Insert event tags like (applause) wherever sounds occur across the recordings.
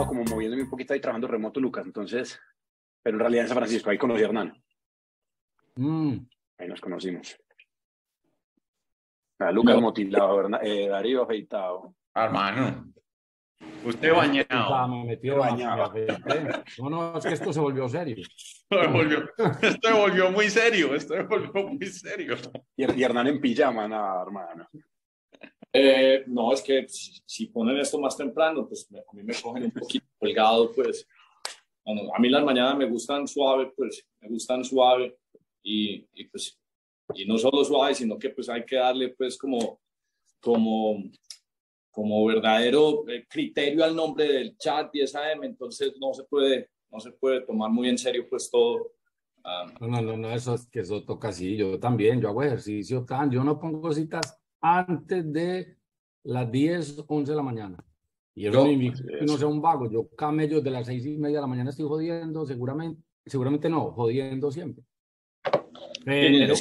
estado como moviéndome un poquito ahí trabajando remoto, Lucas, entonces, pero en realidad en San Francisco, ahí conocí a Hernán. Mm. Ahí nos conocimos. A Lucas No. motilado, Hernán- eh, Darío afeitado. Hermano, usted bañado. Me metió Bañado. No, no, es que esto se volvió serio. Esto se volvió, esto se volvió muy serio, esto se volvió muy serio. Y, y Hernán en pijama, nada, hermano. Eh, no, es que si, si ponen esto más temprano, pues me- a mí me cogen un poquito (laughs) colgado, pues. Bueno, a mí las mañanas me gustan suave, pues, me gustan suave y, y pues, y no solo suave, sino que pues hay que darle pues como, como, como verdadero eh, criterio al nombre del chat y esa M, entonces no se puede, no se puede tomar muy en serio pues todo. No, no, no, no, eso es que eso toca así. Yo también, yo hago ejercicio tan, yo no pongo citas antes de las 10, 11 de la mañana. Y eso Yo- no sea un vago. Yo camello de las seis y media de la mañana estoy jodiendo, seguramente, seguramente no, jodiendo siempre. Pero,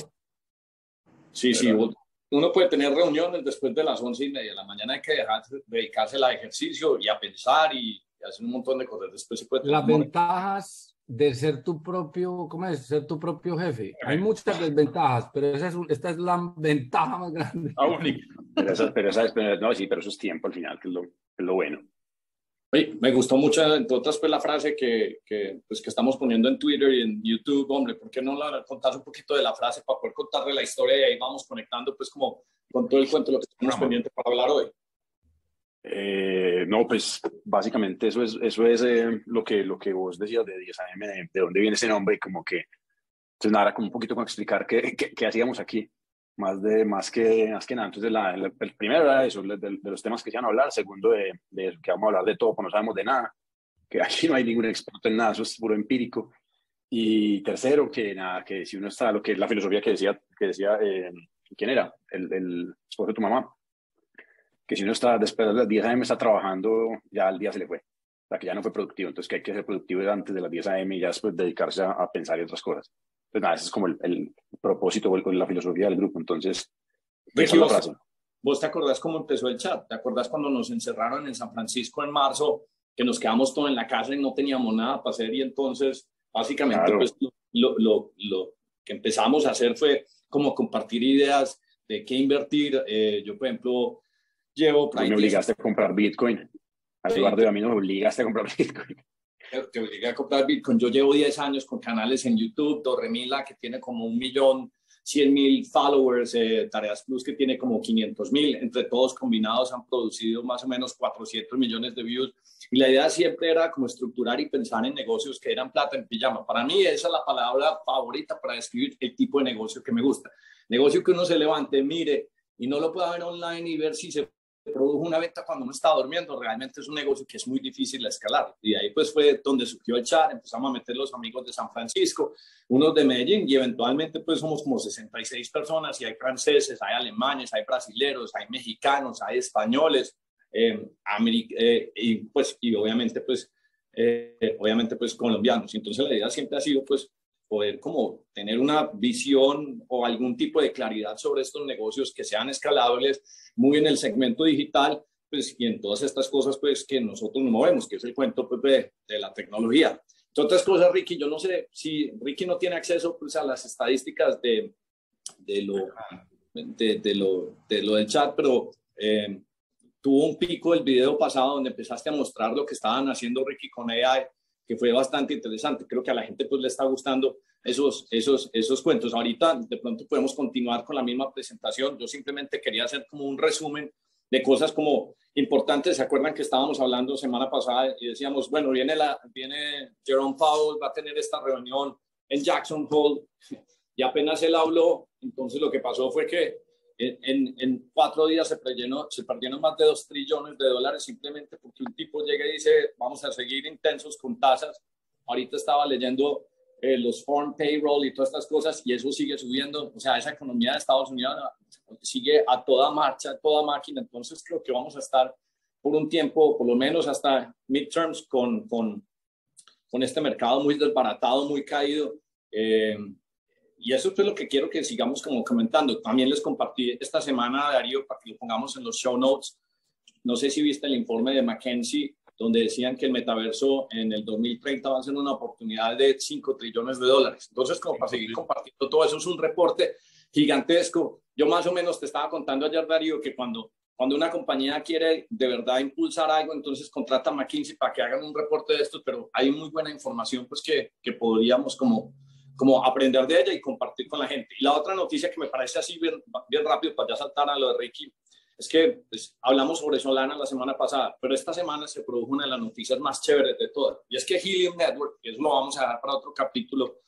Sí, sí, uno puede tener reuniones después de las once y media de la mañana, hay que dejar, dedicarse al ejercicio y a pensar y, y hacer un montón de cosas. Después se puede tener las ventajas de ser tu propio, ¿cómo es? Ser tu propio jefe. Hay muchas desventajas, pero esa es, esta es la ventaja más grande. La única. Pero esa, pero esa, pero- no, sí, pero eso es tiempo al final, que es lo, que es lo bueno. Oye, me gustó mucho, entre otras, pues la frase que, que, pues, que estamos poniendo en Twitter y en YouTube, hombre, ¿por qué no la contás un poquito de la frase para poder contarle la historia y ahí vamos conectando pues como con todo el cuento de lo que tenemos pendiente para hablar hoy? Eh, no, pues básicamente eso es, eso es eh, lo, que, lo que vos decías de 10 AM, de, de dónde viene ese nombre y como que, entonces nada, era como un poquito con explicar qué, qué, qué hacíamos aquí, más, de, más, que, más que nada. Entonces la, la- el primero era eso, de- de los temas que se iban a hablar, segundo de, de eso, que vamos a hablar de todo, pues no sabemos de nada, que (laughs) aquí no hay ningún experto en nada, eso es puro empírico. Y tercero, que nada, que si uno está, lo que es la filosofía que decía, que decía eh, ¿quién era? El, el esposo de tu mamá que si uno está después de las 10 AM está trabajando, ya al día se le fue. O sea, que ya no fue productivo. Entonces, que hay que ser productivo antes de las 10 AM y ya después dedicarse a, a pensar en otras cosas. Entonces, nada, ese es como el, el propósito o el- la filosofía del grupo. Entonces, esa es la frase. ¿Vos te acordás cómo empezó el chat? ¿Te acordás cuando nos encerraron en San Francisco en marzo, que nos quedamos todos en la casa y no teníamos nada para hacer? Y entonces, básicamente, Claro. pues, lo, lo, lo que empezamos a hacer fue como compartir ideas de qué invertir. Eh, yo, por ejemplo, llevo... Tú me 10 obligaste a comprar Bitcoin. A. Eduardo y a mí nos obligaste a comprar (laughs) Bitcoin. que llegué a comprar Bitcoin. Yo llevo 10 años con canales en YouTube, Dorremila, que tiene como un millón, 100 mil followers, eh, Tareas Plus, que tiene como 500 mil. Entre todos combinados han producido más o menos 400 millones de views. Y la idea siempre era como estructurar y pensar en negocios que eran plata en pijama. Para mí esa es la palabra favorita para describir el tipo de negocio que me gusta. Negocio que uno se levante, mire y no lo pueda ver online y ver si se produjo una venta cuando uno está durmiendo, realmente es un negocio que es muy difícil de escalar. Y ahí pues fue donde surgió el chat, empezamos a meter los amigos de San Francisco, unos de Medellín y eventualmente pues somos como 66 personas y hay franceses, hay alemanes, hay brasileros, hay mexicanos, hay españoles, eh, eh, y pues y obviamente pues eh, obviamente pues colombianos. Entonces la idea siempre ha sido pues poder como tener una visión o algún tipo de claridad sobre estos negocios que sean escalables, muy en el segmento digital, pues, y en todas estas cosas pues que nosotros nos movemos, que es el cuento pues, de, de la tecnología. Entre otras cosas, Ricky, yo no sé si Ricky no tiene acceso pues, a las estadísticas de, de, lo, de, de lo, de lo del chat, pero eh, tuvo un pico el video pasado donde empezaste a mostrar lo que estaban haciendo Ricky con AI, que fue bastante interesante. Creo que a la gente pues le está gustando esos, esos, esos cuentos. Ahorita de pronto podemos continuar con la misma presentación. Yo simplemente quería hacer como un resumen de cosas como importantes. ¿Se acuerdan que estábamos hablando semana pasada y decíamos, bueno, viene, la, viene Jerome Powell, va a tener esta reunión en Jackson Hole (laughs) y apenas él habló, entonces lo que pasó fue que en, en, cuatro días se, prellenó, se perdieron más de dos trillones de dólares simplemente porque un tipo llega y dice, vamos a seguir intensos con tasas. Ahorita estaba leyendo eh, los foreign payroll y todas estas cosas y eso sigue subiendo. O sea, esa economía de Estados Unidos sigue a toda marcha, a toda máquina. Entonces creo que vamos a estar por un tiempo, por lo menos hasta midterms, con, con, con este mercado muy desbaratado, muy caído. Eh, y eso es lo que quiero que sigamos como comentando. También les compartí esta semana, Darío, para que lo pongamos en los show notes. No sé si viste el informe de McKinsey donde decían que el metaverso en el 2030 va a ser una oportunidad de 5 trillones de dólares. Entonces, como para seguir compartiendo todo eso, es un reporte gigantesco. Yo más o menos te estaba contando ayer, Darío, que cuando, cuando una compañía quiere de verdad impulsar algo, entonces contrata a McKinsey para que hagan un reporte de esto, pero hay muy buena información pues que, que podríamos como, como aprender de ella y compartir con la gente. Y la otra noticia que me parece así bien, bien rápido para ya saltar a lo de Ricky, es que pues, hablamos sobre Solana la semana pasada, pero esta semana se produjo una de las noticias más chéveres de todas. Y es que Helium Network, que eso lo vamos a dar para otro capítulo,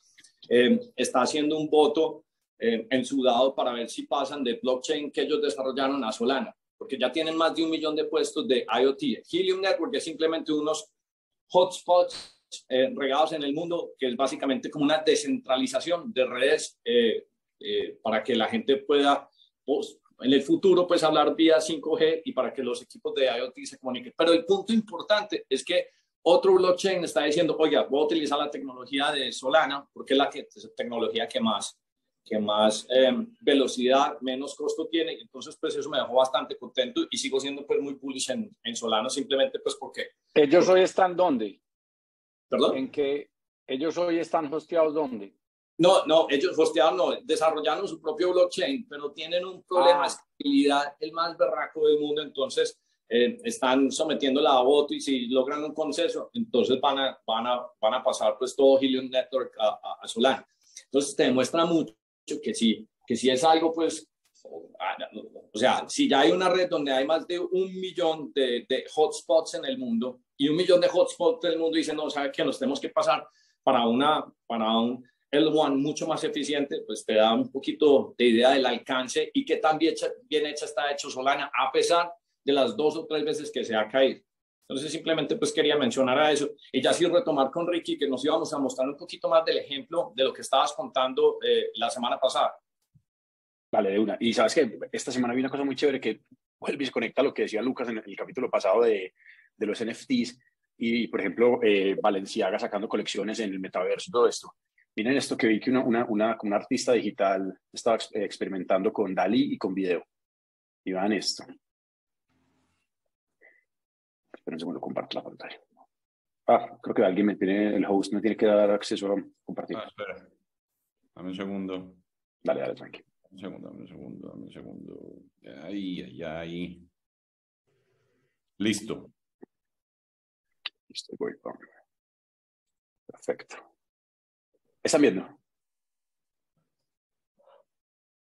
eh, está haciendo un voto eh, en su dado para ver si pasan de blockchain que ellos desarrollaron a Solana, porque ya tienen más de un millón de puestos de IoT. Helium Network es simplemente unos hotspots eh, regados en el mundo, que es básicamente como una descentralización de redes para que la gente pueda pues, en el futuro pues hablar vía 5G y para que los equipos de IoT se comuniquen. Pero el punto importante es que otro blockchain está diciendo, oiga, voy a utilizar la tecnología de Solana porque es la que, tecnología que más, que más em, velocidad, menos costo tiene. Entonces, pues eso me dejó bastante contento y sigo siendo pues muy bullish en, en Solana simplemente pues porque... ¿Ellos hoy están dónde? ¿Perdón? ¿En qué? ¿Ellos hoy están hosteados dónde? No, no, ellos hostearon, no, desarrollaron su propio blockchain, pero tienen un problema de ah. estabilidad, el más berraco del mundo, entonces eh, están sometiéndola a voto y si logran un consenso, entonces van a, van a, van a pasar pues todo Helium Network a, a, Solana. Entonces te demuestra mucho que sí, que si es algo pues, o sea, si ya hay una red donde hay más de un millón de, de hotspots en el mundo y un millón de hotspots en el mundo dicen, no, sabe que nos tenemos que pasar para, una, para un el One mucho más eficiente, pues te da un poquito de idea del alcance y qué tan bien hecha, está hecho Solana, a pesar de las dos o tres veces que se ha caído. Entonces simplemente pues quería mencionar a eso y ya así retomar con Ricky que nos íbamos a mostrar un poquito más del ejemplo de lo que estabas contando eh, la semana pasada. Vale, de una. Y sabes que esta semana vi una cosa muy chévere que vuelve y conecta lo que decía Lucas en el capítulo pasado de, de los NFTs y, por ejemplo, eh, Valenciaga sacando colecciones en el metaverso, todo esto. Miren esto que vi que una, una, una, una artista digital estaba experimentando con Dalí y con video. Y vean esto. Esperen un segundo, comparto la pantalla. Ah, creo que alguien me tiene, el host me tiene que dar acceso a compartir. Ah, espera. Dame un segundo. Dale, dale, tranquilo. Un segundo, dame un segundo, dame un segundo. Ahí, ahí, ahí. Listo. Listo, voy. Perfecto. ¿Están viendo?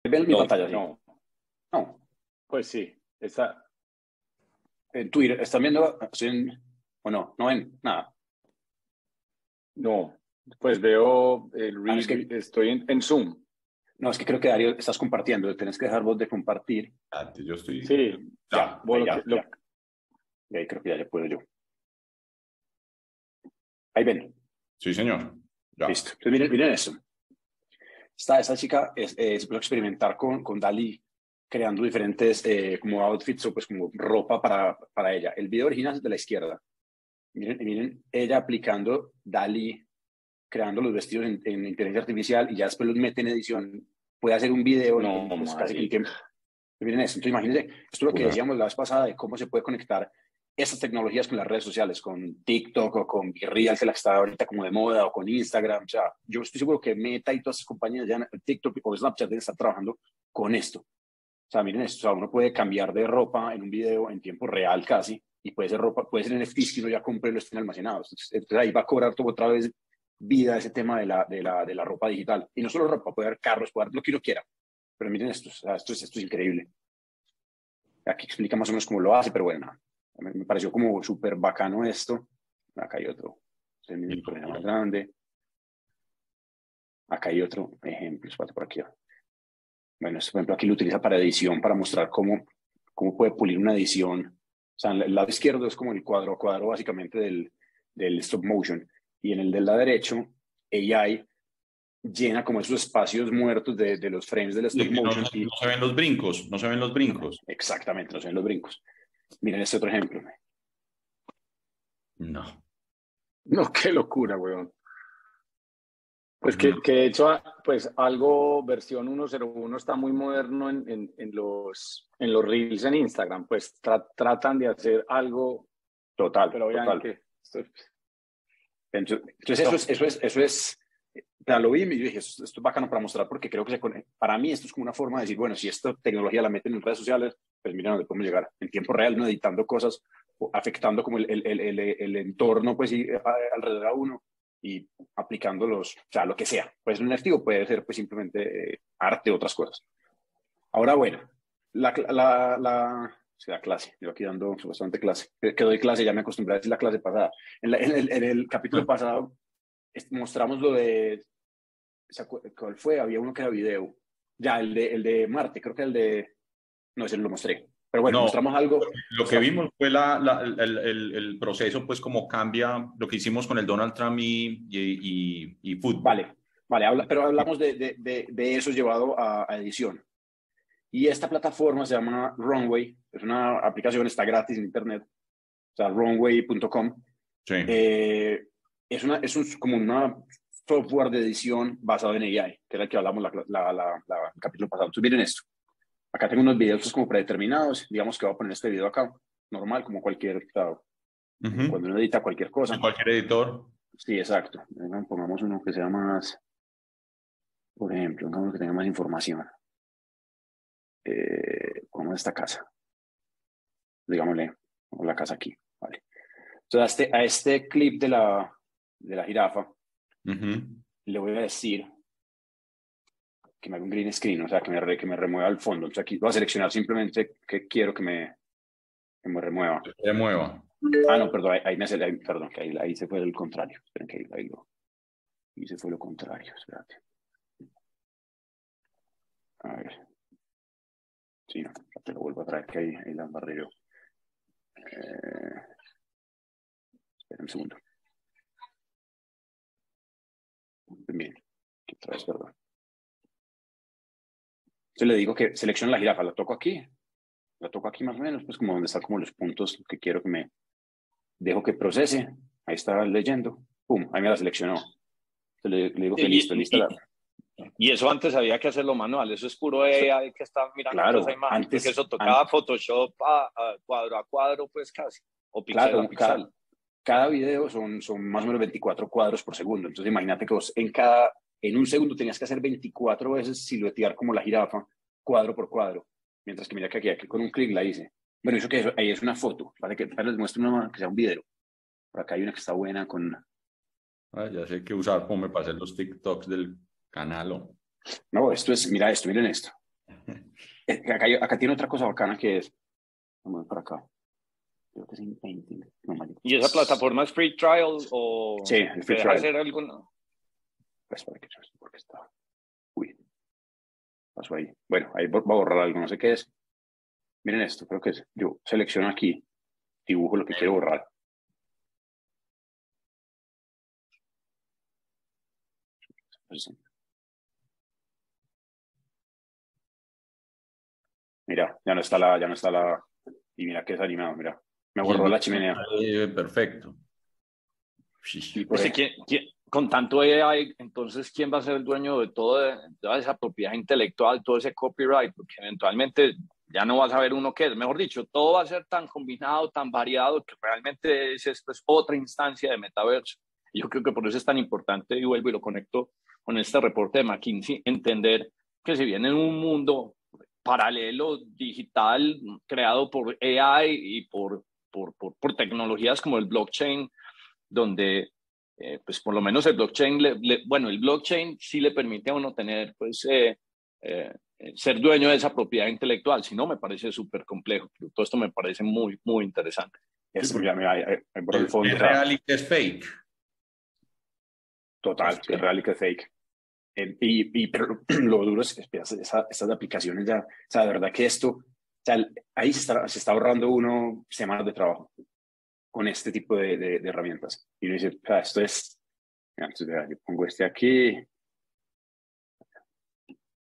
¿Ven mi pantalla? No. No. Pues sí. Está en Twitter. ¿Están viendo? ¿O no? ¿No ven? Nada. No. Pues veo el ah, estoy en, Zoom. No, es que creo que Darío estás compartiendo. Tienes que dejar vos de compartir. yo estoy. Sí. Ya. Bueno, ya, Y ahí creo que ya, ya puedo yo. Ahí ven. Sí, señor. Listo. Entonces, miren, miren eso. Esta, esta chica es, es experimentar con, con Dalí, creando diferentes eh, como outfits o pues como ropa para, para ella. El video original es de la izquierda. Miren, miren ella aplicando Dalí, creando los vestidos en, inteligencia artificial y ya después los mete en edición. Puede hacer un video, no, pues, casi el tiempo. Miren eso. Entonces, imagínense, esto es lo que decíamos la vez pasada de cómo se puede conectar esas tecnologías con las redes sociales, con TikTok o con Real, que la que está ahorita como de moda, o con Instagram. O sea, yo estoy seguro que Meta y todas esas compañías ya TikTok o Snapchat deben estar trabajando con esto. O sea, miren esto, o sea, uno puede cambiar de ropa en un video en tiempo real casi, y puede ser ropa, puede ser NFT que uno ya compré y lo estén almacenados. Entonces, ahí va a cobrar todo otra vez vida ese tema de la, de la, de la ropa digital. Y no solo ropa, puede haber carros, puede haber lo que uno quiera. Pero miren esto, o sea, esto, es, esto es increíble. Aquí explica más o menos cómo lo hace, pero bueno, me, pareció como súper bacano esto. Acá hay otro, el problema más grande. Acá hay otro ejemplo, espérate por aquí. Bueno, este, por ejemplo, aquí lo utiliza para edición, para mostrar cómo, cómo puede pulir una edición. O sea, el lado izquierdo es como el cuadro a cuadro básicamente del, del stop motion. Y en el del lado derecho, AI llena como esos espacios muertos de, de los frames del stop motion. No, no, se ven los brincos, no se ven los brincos. Exactamente, no se ven los brincos. Miren este otro ejemplo. No. No, (laughs) qué locura, weón. Pues que, que, de hecho, pues algo versión 101 está muy moderno en, en, en los, en los reels en Instagram, pues tratan de hacer algo Total, Pero total. obviamente, esto- Entonces, eso es, eso es, eso es, lo vi y yo dije, esto, esto es bacano para mostrar porque creo que se. Para mí esto es como una forma de decir, bueno, si esta tecnología la meten en redes sociales, pues mira dónde podemos llegar en tiempo real, no editando cosas, afectando como el, el, el, el, entorno, pues, y, a- alrededor a uno y aplicando los, o sea, lo que sea. Pues un activo puede ser pues simplemente eh, arte, otras cosas. Ahora, bueno, la, la, la, sí, la clase, yo aquí dando bastante clase, que doy clase, ya me acostumbré a decir la clase pasada. En, la- en el, en el capítulo pasado es- mostramos lo de, ¿se ¿cuál fue? Había uno que era video. Ya, el de, el de Marte, creo que el de, no, ese lo mostré. Pero bueno, No. mostramos algo. Lo que vimos fue la, la- el, el- el proceso, pues como cambia lo que hicimos con el Donald Trump y, y, y, y fútbol. Vale, vale, habla- pero hablamos de, de, de, de eso llevado a, a edición. Y esta plataforma se llama Runway, es una aplicación, está gratis en internet, o sea, runway.com. Sí. Eh, es, una, es un, como una software de edición basado en AI, que era el que hablamos la, la, la, el capítulo pasado. Entonces, miren esto. Acá tengo unos videos pues, como predeterminados. Digamos que voy a poner este video acá, normal, como cualquier, o sea, Ujú. cuando uno edita cualquier cosa. Cualquier editor. Sí, exacto. Venga, pongamos uno que sea más, por ejemplo, pongamos que tenga más información. Eh, pongamos esta casa. Digámosle, pongamos la casa aquí. Vale. Entonces, a este, a este clip de la, de la jirafa, Ujú. le voy a decir que me haga un green screen, o sea, que me, que me remueva el fondo. Entonces, aquí voy a seleccionar simplemente que quiero que me, que me remueva. Se mueva. Ah, no, perdón, ahí, ahí me perdón, que ahí, ahí se fue el contrario. Esperen que ahí, ahí lo, ahí se fue lo contrario, espérate. A ver. Sí, no, te lo vuelvo a traer, que ahí, ahí la embarré yo. Eh, espera un segundo. Bien, aquí otra vez, perdón. Entonces le digo que seleccione la jirafa, la toco aquí, la toco aquí más o menos, pues como donde están como los puntos que quiero que me, dejo que procese, ahí está leyendo, pum, ahí me la seleccionó. Entonces le, le digo que listo, listo. la- Y eso antes había que hacerlo manual, eso es puro AI que está mirando Claro, esa imagen, antes- porque eso tocaba antes- Photoshop a, a cuadro a cuadro, pues casi, o pixel Claro, a pixel. cada, cada video son, son más o menos 24 cuadros por segundo. Entonces imagínate que vos en cada, en un segundo tenías que hacer 24 veces siluetear como la jirafa, cuadro por cuadro. Mientras que mira que aquí, aquí con un clic la hice. Bueno, eso que es- ahí es una foto, para que para les muestre una que sea un video. Por acá hay una que está buena con... Ah, ya sé qué usar como me pasé los TikToks del canal. o- No, esto es, mira esto, miren esto. (laughs) Eh, Acá, tiene otra cosa bacana que es... Vamos para acá. Creo que es painting. No. ¿Y esa plataforma es free trial o Sí, el free trial. hacer alguna? Pues para que yo no sé por qué está. Uy. Pasó ahí. Bueno, ahí va a borrar algo, no sé qué es. Miren esto, creo que es. Yo selecciono aquí, dibujo lo que quiero borrar. Pues, Mira, ya no está la, ya no está la. Y mira que es animado, mira. Me borró la chimenea. Perfecto. Y por Pues, ahí- ¿quién- quién- con tanto AI, entonces, ¿quién va a ser el dueño de, todo, de toda esa propiedad intelectual, todo ese copyright? Porque eventualmente ya no va a saber uno qué es. Mejor dicho, todo va a ser tan combinado, tan variado, que realmente es, esto es otra instancia de metaverso. Y Yo creo que por eso es tan importante, y vuelvo y lo conecto con este reporte de McKinsey, entender que si viene en un mundo paralelo, digital, creado por AI y por, por, por, por tecnologías como el blockchain, donde eh, pues por lo menos el blockchain, le- le- bueno, el blockchain sí le permite a uno tener, pues, eh, eh, ser dueño de esa propiedad intelectual, si no, me parece súper complejo, pero todo esto me parece muy, muy interesante. Mira, por el ¿Es fondo. es real y que es fake? Total, que es real y que es fake. Eh, y, y, pero (clears throat) lo duro es que esas aplicaciones ya, o sea, de verdad que esto, o sea, ahí se está, se está ahorrando uno semanas de trabajo con este tipo de, de- de herramientas. Y uno dice, sea, esto es, entonces, yo pongo este aquí.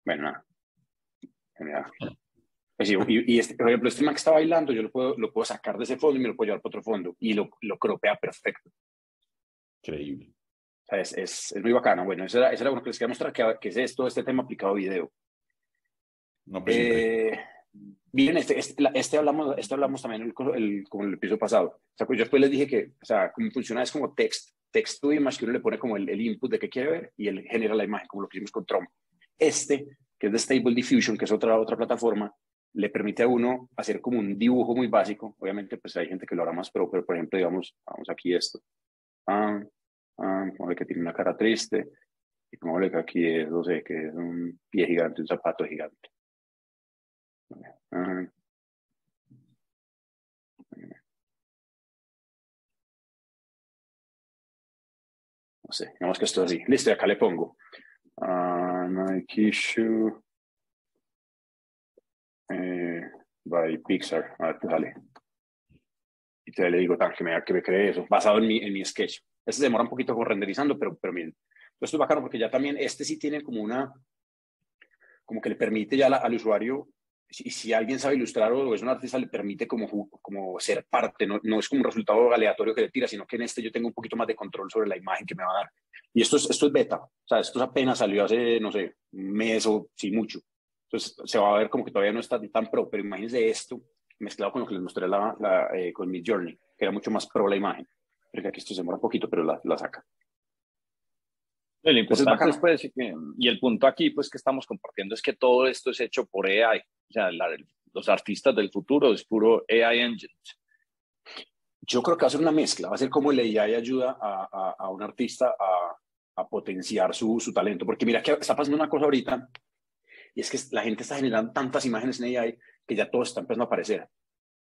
Bueno, nada. Mira. Pues y, y este, por ejemplo, este man que está bailando, yo lo puedo, lo puedo sacar de ese fondo y me lo puedo llevar para otro fondo y lo, lo cropea perfecto. Increíble. O sea, es, es, es muy bacano. Bueno, eso era, eso era lo que les quería mostrar, que, que es esto, este tema aplicado a video. No, pues. Eh, Bien, este, este, este, hablamos, este hablamos también el, el, con el episodio pasado. O sea, pues yo después les dije que, o sea, cómo funciona es como text, texto y más que uno le pone como el, el, input de qué quiere ver y él genera la imagen, como lo que hicimos con Trump. Este, que es de Stable Diffusion, que es otra, otra plataforma, le permite a uno hacer como un dibujo muy básico. Obviamente, pues hay gente que lo hará más, pero, pero por ejemplo, digamos, vamos aquí esto. Ah, ah, como que tiene una cara triste. Y como que aquí es, no sé, que es un pie gigante, un zapato gigante. Ah. No sé, digamos que esto es así. Listo, acá le pongo. Uh, Nike Shoe eh, by Pixar. A ver qué sale. Y te le digo, tan que me, que me cree eso, basado en mi, en mi sketch. Este se demora un poquito con renderizando, pero, pero bien. Esto es bacano porque ya también este sí tiene como una, como que le permite ya al usuario si, si alguien sabe ilustrar o es un artista, le permite como, como ser parte, no, no es como un resultado aleatorio que le tira, sino que en este yo tengo un poquito más de control sobre la imagen que me va a dar. Y esto es, esto es beta, o sea, esto apenas salió hace, no sé, un mes o sí mucho. Entonces se va a ver como que todavía no está tan pro, pero imagínense esto mezclado con lo que les mostré la, la eh, con mi Journey, que era mucho más pro la imagen. Porque aquí esto se demora un poquito, pero la, la saca. El importante pues, que, y el punto aquí pues que estamos compartiendo es que todo esto es hecho por AI. O sea, los artistas del futuro es puro AI engine. Yo creo que va a ser una mezcla, va a ser como el AI ayuda a, a, a un artista a, a potenciar su, su, talento. Porque mira que está pasando una cosa ahorita, y es que la gente está generando tantas imágenes en AI que ya todo está empezando a aparecer.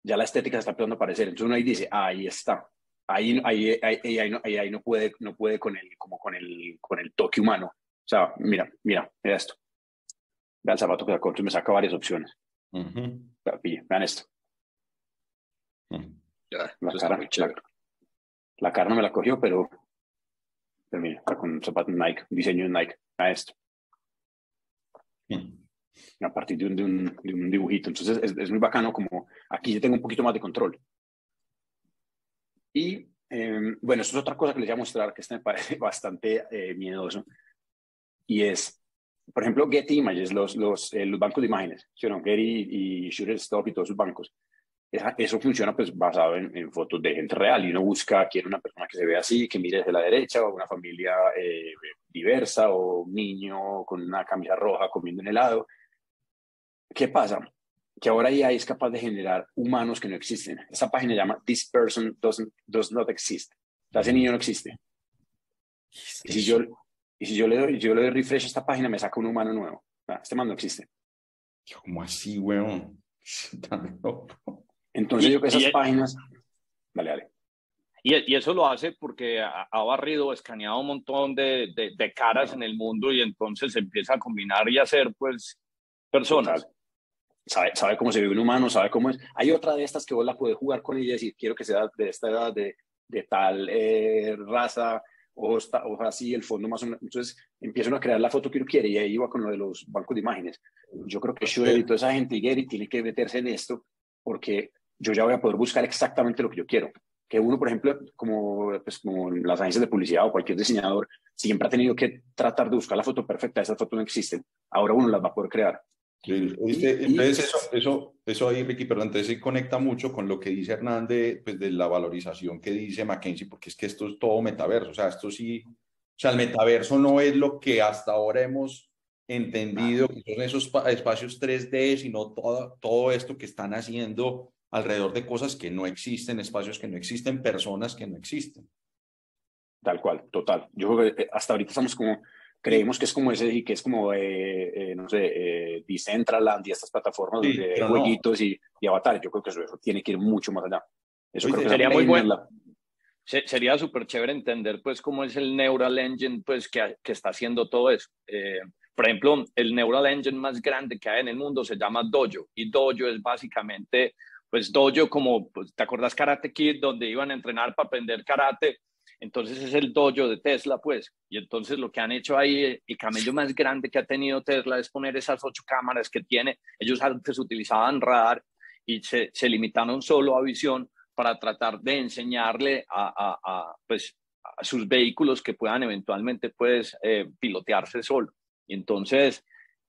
Ya la estética está empezando a aparecer. Entonces uno ahí dice, ahí está ahí, ahí, ahí, ahí, no, ahí, no, puede, no puede con el, como con el, con el toque humano. O sea, mira, mira, mira esto. Vean el zapato que sacó, me saca varias opciones. Vean esto. la, cara, la, cara, no me la cogió, pero, pero mira, está con un zapato Nike, un diseño de Nike. Vean esto. A partir de un, de un, de un dibujito. Entonces es, es, muy bacano como aquí yo tengo un poquito más de control. Y em, bueno, esto es otra cosa que les voy a mostrar que este me parece (laughs) bastante eh, miedoso. Y es, por ejemplo, Getty Images, los, los, eh, los bancos de imágenes, ¿sí no? Getty y Shutterstock y todos sus bancos. eso funciona pues basado en, fotos de gente real y uno busca, quiere una persona que se vea así, que mire desde la derecha, o una familia eh, diversa, o un niño con una camisa roja comiendo en helado. ¿Qué pasa? Que ahora ya es capaz de generar humanos que no existen. Esa página se llama This person doesn't, does not exist. ese niño no existe. Y si yo, y si yo le doy, yo le doy refresh a esta página, me saca un humano nuevo. este man no existe. ¿Cómo así, weón? (laughs) Entonces yo que esas páginas... Dale, dale. Y, y, eso lo hace porque ha, barrido, escaneado un montón de, de, caras en el mundo y entonces empieza a combinar y hacer, pues, personas sabe, sabe cómo se vive un humano, sabe cómo es. Hay otra de estas que vos la puedes jugar con ella y decir, quiero que sea de esta edad, de, de tal eh, raza, o, o así, el fondo más o menos. Entonces empiezan a crear la foto que uno quiere y ahí va con lo de los bancos de imágenes. Yo creo que Shooter y toda esa gente y Gary tiene que meterse en esto porque yo ya voy a poder buscar exactamente lo que yo quiero. Que uno, por ejemplo, como, pues, como las agencias de publicidad o cualquier diseñador, siempre ha tenido que tratar de buscar la foto perfecta. Esas fotos no existen. Ahora uno las va a poder crear. Entonces, eso, eso, eso ahí, Ricky, perdón, entonces se conecta mucho con lo que dice Hernández, pues de la valorización que dice Mackenzie, porque es que esto es todo metaverso, o sea, esto sí, o sea, el metaverso no es lo que hasta ahora hemos entendido, que son esos espacios 3D, sino todo, todo esto que están haciendo alrededor de cosas que no existen, espacios que no existen, personas que no existen. Tal cual, total. Yo creo que eh, hasta ahorita estamos como creemos que es como ese y que es como, eh, eh, no sé, eh, Decentraland y estas plataformas de jueguitos y, y, avatares. Yo creo que eso, tiene que ir mucho más allá. Eso creo que sería muy bueno. Sería súper chévere entender, pues, cómo es el Neural Engine, pues, que, que está haciendo todo eso. por ejemplo, el Neural Engine más grande que hay en el mundo se llama Dojo. Y Dojo es básicamente, pues, Dojo como, pues, ¿te acuerdas Karate Kid? Donde iban a entrenar para aprender karate entonces es el dojo de Tesla, pues. Y entonces lo que han hecho ahí, el camello más grande que ha tenido Tesla es poner esas ocho cámaras que tiene. Ellos antes utilizaban radar y se, se limitaron solo a visión para tratar de enseñarle a, a, pues, a sus vehículos que puedan eventualmente pues, eh, pilotearse solo. Y entonces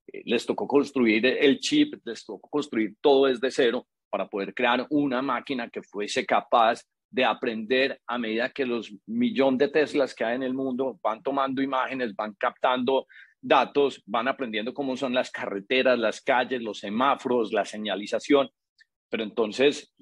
eh, les tocó construir el chip, les tocó construir todo desde cero para poder crear una máquina que fuese capaz de aprender a medida que los millones de Teslas que hay en el mundo van tomando imágenes, van captando datos, van aprendiendo cómo son las carreteras, las calles, los semáforos, la señalización. Pero entonces,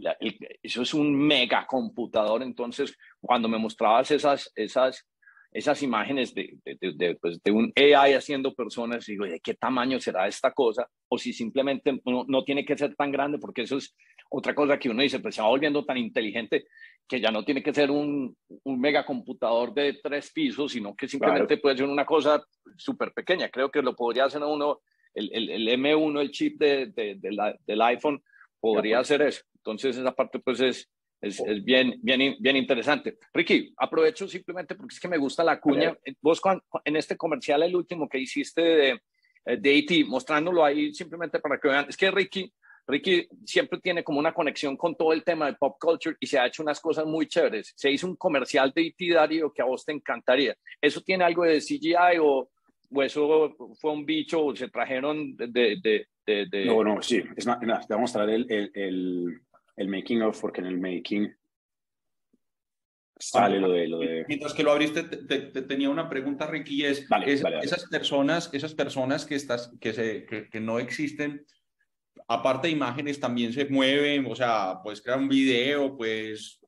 eso es un mega computador. Entonces, cuando me mostrabas esas, esas esas imágenes de, de, de, pues, de, un AI haciendo personas, digo, ¿de qué tamaño será esta cosa? O si simplemente no, no, tiene que ser tan grande, porque eso es otra cosa que uno dice, pues se va volviendo tan inteligente que ya no tiene que ser un, un megacomputador de tres pisos, sino que simplemente puede ser una cosa súper pequeña. Creo que lo podría hacer uno, el, el, el M1, el chip de, la, del iPhone, podría hacer eso. Entonces esa parte pues es, es, es, bien, bien, bien interesante. Ricky, aprovecho simplemente porque es que me gusta la cuña. Vos en este comercial, el último que hiciste de, eh, de AT, mostrándolo ahí simplemente para que vean, es que Ricky, Ricky siempre tiene como una conexión con todo el tema de pop culture y se ha hecho unas cosas muy chéveres. Se hizo un comercial de AT, Darío, que a vos te encantaría. ¿Eso tiene algo de CGI o, o eso fue un bicho o se trajeron de... de, de, de... No, no, sí. Es más, te voy a mostrar el, el, el el making of, porque en el making sale lo de, lo de... Mientras que lo abriste, te, te, tenía una pregunta, Ricky, es, vale, es vale, vale. esas personas, esas personas que, estás, que, se, que, que, no existen, aparte de imágenes, también se mueven, o sea, puedes crear un video, pues,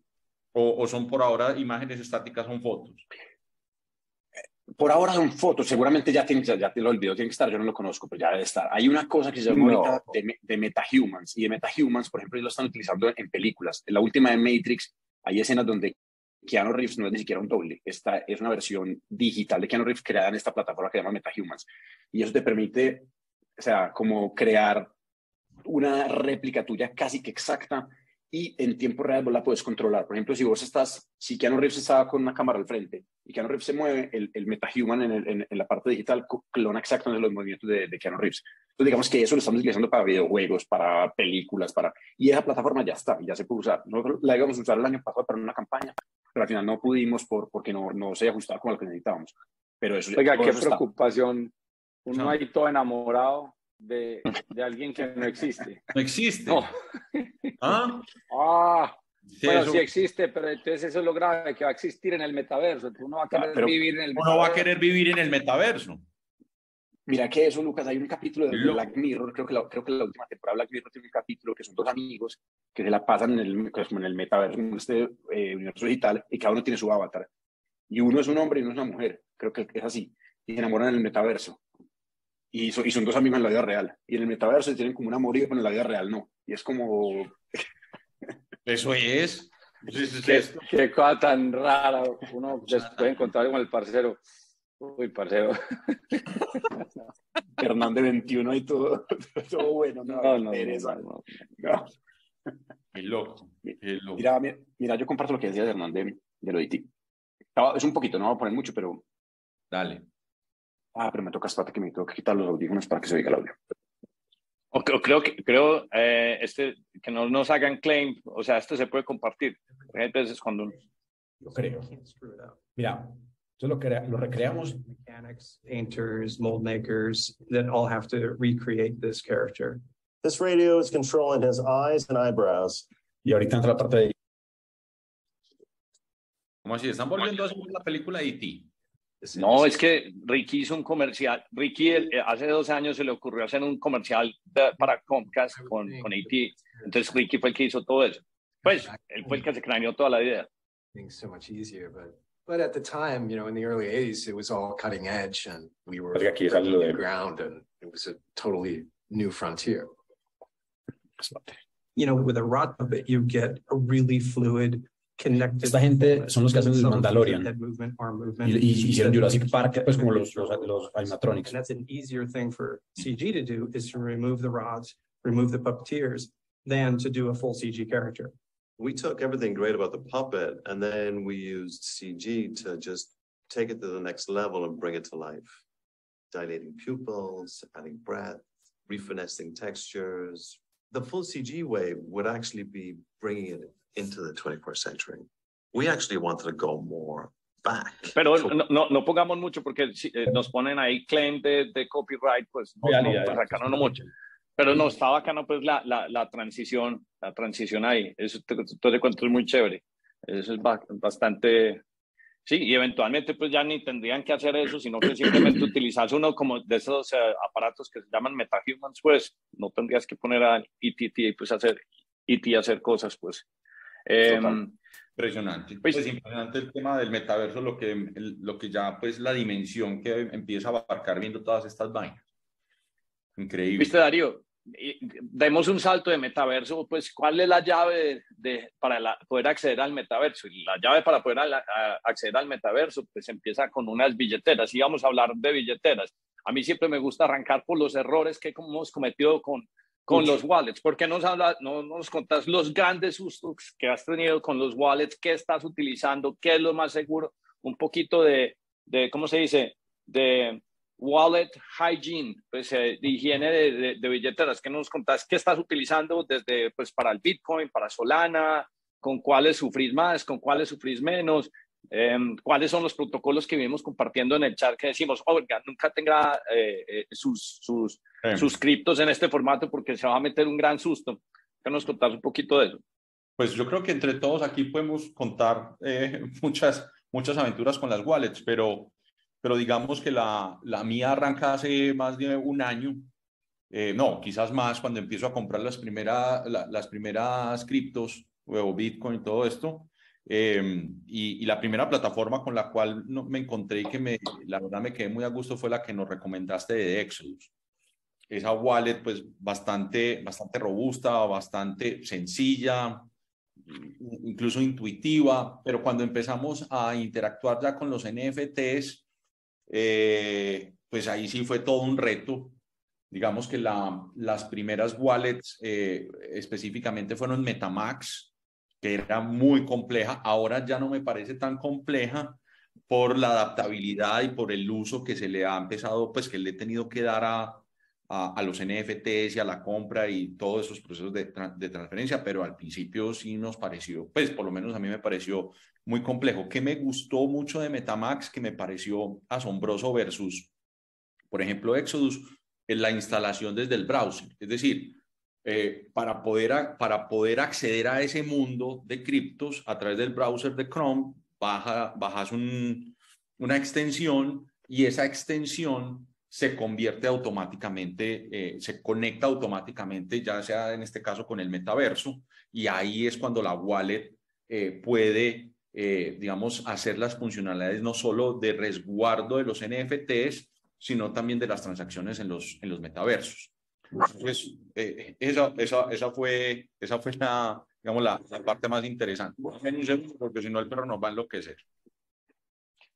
o, o son por ahora imágenes estáticas, son fotos. Por ahora son fotos, seguramente ya, tiene, ya, ya te lo olvidó, tiene que estar, yo no lo conozco, pero ya debe estar. Hay una cosa que se llama no. ahorita de, de metahumans, y de metahumans, por ejemplo, lo están utilizando en películas. En la última de Matrix hay escenas donde Keanu Reeves no es ni siquiera un doble, esta es una versión digital de Keanu Reeves creada en esta plataforma que se llama MetaHumans. Y eso te permite, o sea, como crear una réplica tuya casi que exacta y en tiempo real vos la puedes controlar. Por ejemplo, si vos estás, si Keanu Reeves estaba con una cámara al frente y Keanu Reeves se mueve, el, el MetaHuman en, el, en, en, la parte digital clona exactamente los movimientos de, de Keanu Reeves. Entonces, digamos que eso lo estamos utilizando para videojuegos, para películas, para... Y esa plataforma ya está, ya se puede usar. Nosotros la íbamos a usar el año pasado para una campaña, pero al final no pudimos por, porque no, no se ajustaba con lo que necesitábamos. Pero eso, Oiga, qué preocupación. Está. Uno no. ahí todo enamorado de, de, alguien que no existe. (laughs) No existe. No. (laughs) ¿Ah? ah sí, bueno, eso... sí existe, pero entonces eso es lo grave, que va a existir en el metaverso. Uno va a querer vivir en el uno metaverso. va a querer vivir en el metaverso. Mira que eso, Lucas, hay un capítulo de Black Mirror, creo que, la, creo que la última temporada de Black Mirror tiene un capítulo que son dos amigos que se la pasan en el, pues, en el metaverso, en este eh, universo digital, y cada uno tiene su avatar. Y uno es un hombre y uno es una mujer, creo que es así, y se enamoran en el metaverso. Y, so, y son dos amigos en la vida real. Y en el metaverso se tienen como un amorío, pero en la vida real no. Y es como... (laughs) Eso es. ¿Qué, qué cosa tan rara. Uno se puede encontrar con el parcero. Uy, parcero. (laughs) Hernán de 21 y todo, (laughs) todo bueno. No, no, no, no, no. Qué loco, qué loco. Mira, mira, mira, yo comparto lo que decía de Hernán de, de lo de ti. Es un poquito, no voy a poner mucho, pero... Dale. Ah, pero me toca espérate que me tengo que quitar los audífonos para que se oiga el audio. O, o creo que creo eh, este que no nos hagan claim, o sea, esto se puede compartir. Entonces cuando lo creo. Mira, entonces lo, crea, lo recreamos. Mechanics, painters, mold makers that all have to recreate this character. This radio is controlling his eyes and eyebrows. Y ahorita entra la parte de. Como si están volviendo a hacer la película de E.T. No, es que Ricky hizo un comercial. Ricky eh, hace dos años se le ocurrió hacer un comercial de, para Comcast con, con AT. Entonces Ricky fue el que hizo todo eso. Pues él fue el que se craneó toda la idea. So much easier, but but at the time, you know, in the early 80s, it was all cutting edge and we were on the ground and it was a totally new frontier. You know, with a rod puppet, you get a really fluid esta gente son los que hacen el Mandalorian. y, y hicieron Jurassic Park pues como los, los, los animatronics. that's an easier thing for CG to do is to remove the rods remove the puppeteers than to do a full CG character. We took everything great about the puppet and then we used CG to just take it to the next level and bring it to life. Dilating pupils adding breath refinessing textures. The full CG way would actually be bringing it into the 21st century. We actually wanted to go more back. Pero no, no, no pongamos mucho porque si, eh, nos ponen ahí claim de, de copyright, pues no, Ya, no, pues acá no, no mucho. Pero no, está bacano pues la, la, la transición, la transición ahí. Eso te, te, te cuento es muy chévere. Eso es ba- bastante... Sí, y eventualmente pues ya ni tendrían que hacer eso, sino que simplemente (clears throat) utilizas uno como de esos eh, aparatos que se llaman MetaHumans, pues no tendrías que poner a ETT y pues hacer ET hacer cosas, pues. Em. Impresionante. Pues- Pues impresionante el tema del metaverso, lo que, el- lo que ya, pues la dimensión que empieza a abarcar viendo todas estas vainas. Increíble. Viste, Darío, y- demos un salto de metaverso, pues, ¿cuál es la llave de, de- para la- poder acceder al metaverso? Y la llave para poder a la- a- acceder al metaverso, pues, empieza con unas billeteras. Y vamos a hablar de billeteras. A mí siempre me gusta arrancar por los errores que hemos cometido con, con Mucho. los wallets. ¿Por qué nos habla, no nos contás los grandes sustos que has tenido con los wallets? ¿Qué estás utilizando? ¿Qué es lo más seguro? Un poquito de, de ¿cómo se dice? De wallet hygiene, pues eh, de higiene de, de, de billeteras. ¿Qué nos contás? ¿Qué estás utilizando desde, pues, para el Bitcoin, para Solana? ¿Con cuáles sufrís más? ¿Con cuáles sufrís menos? Eh, ¿Cuáles son los protocolos que vimos compartiendo en el chat que decimos, oiga, nunca tenga eh, eh, sus, sus, Eh, sus criptos en este formato porque se va a meter un gran susto? ¿Qué nos contás un poquito de eso? Pues yo creo que entre todos aquí podemos contar eh, (laughs) muchas, muchas aventuras con las wallets, pero, pero digamos que la, la mía arranca hace más de un año. Eh, no, quizás más cuando empiezo a comprar las, primera, la- las primeras criptos o Bitcoin y todo esto. Y, y la primera plataforma con la cual no- me encontré y que me, la verdad me quedé muy a gusto fue la que nos recomendaste de Exodus. Esa wallet pues bastante, bastante robusta, bastante sencilla, incluso intuitiva, pero cuando empezamos a interactuar ya con los NFTs, eh, pues ahí sí fue todo un reto. Digamos que la, las primeras wallets eh, específicamente fueron Metamax, que era muy compleja. Ahora ya no me parece tan compleja por la adaptabilidad y por el uso que se le ha empezado, pues que le he tenido que dar a, a, los NFTs y a la compra y todos esos procesos de, de transferencia, pero al principio sí nos pareció, pues por lo menos a mí me pareció muy complejo. ¿Qué me gustó mucho de Metamax? Que me pareció asombroso versus, por ejemplo, Exodus, en la instalación desde el browser. Es decir, eh, para, poder para poder acceder a ese mundo de criptos a través del browser de Chrome, baja, bajas un, una extensión y esa extensión se convierte automáticamente, eh, se conecta automáticamente, ya sea en este caso con el metaverso, y ahí es cuando la wallet eh, puede, eh, digamos, hacer las funcionalidades no solo de resguardo de los NFTs, sino también de las transacciones en los, en los metaversos. Entonces, eh, esa, esa, esa fue, esa fue la, digamos, la, la parte más interesante. Porque si no el perro nos va a enloquecer.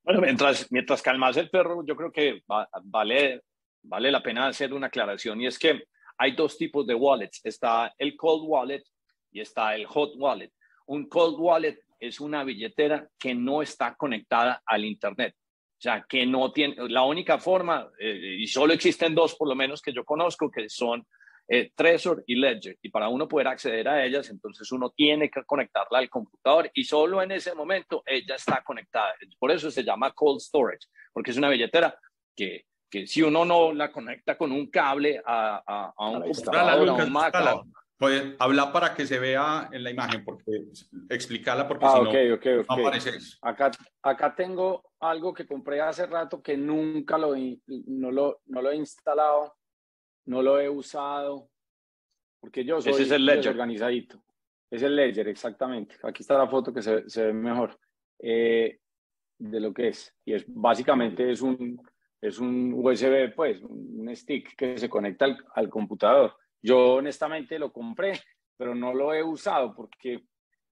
Bueno, mientras, mientras calmas el perro, yo creo que va- vale, vale la pena hacer una aclaración y es que hay dos tipos de wallets. Está el cold wallet y está el hot wallet. Un cold wallet es una billetera que no está conectada al Internet. O sea, que no tiene, la única forma, eh, y solo existen dos por lo menos que yo conozco, que son eh, Trezor y Ledger. Y para uno poder acceder a ellas, entonces uno tiene que conectarla al computador y solo en ese momento ella está conectada. Por eso se llama cold storage, porque es una billetera que, que si uno no la conecta con un cable a, a, a un computador, a un Mac, Pues habla para que se vea en la imagen, porque explicarla, porque Ah, si no, ok, no ok. apareces. Acá, acá tengo algo que compré hace rato que nunca lo, he- no lo, no lo he instalado, no lo he usado, porque yo soy Ese es el Ledger. desorganizadito. Es el Ledger, exactamente. Aquí está la foto que se, se ve mejor eh, de lo que es. Y es básicamente es un, es un USB, pues, un stick que se conecta al, al computador. Yo honestamente lo compré, pero no lo he usado porque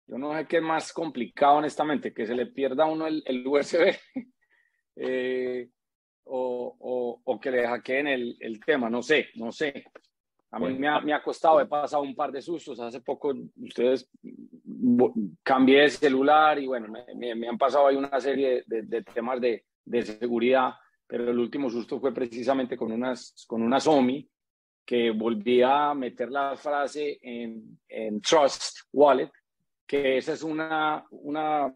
yo no sé qué es más complicado, honestamente, que se le pierda a uno el, el (laughs) USB eh, o, o, o que le hackeen el, el tema, no sé, no sé. A mí me ha, me ha costado, he pasado un par de sustos. Hace poco ustedes cambié de celular y bueno, me, me- han pasado ahí una serie de, de temas de, de seguridad, pero el último susto fue precisamente con unas, con una SOMI que volví a meter la frase en, en Trust Wallet, que esa es una, una,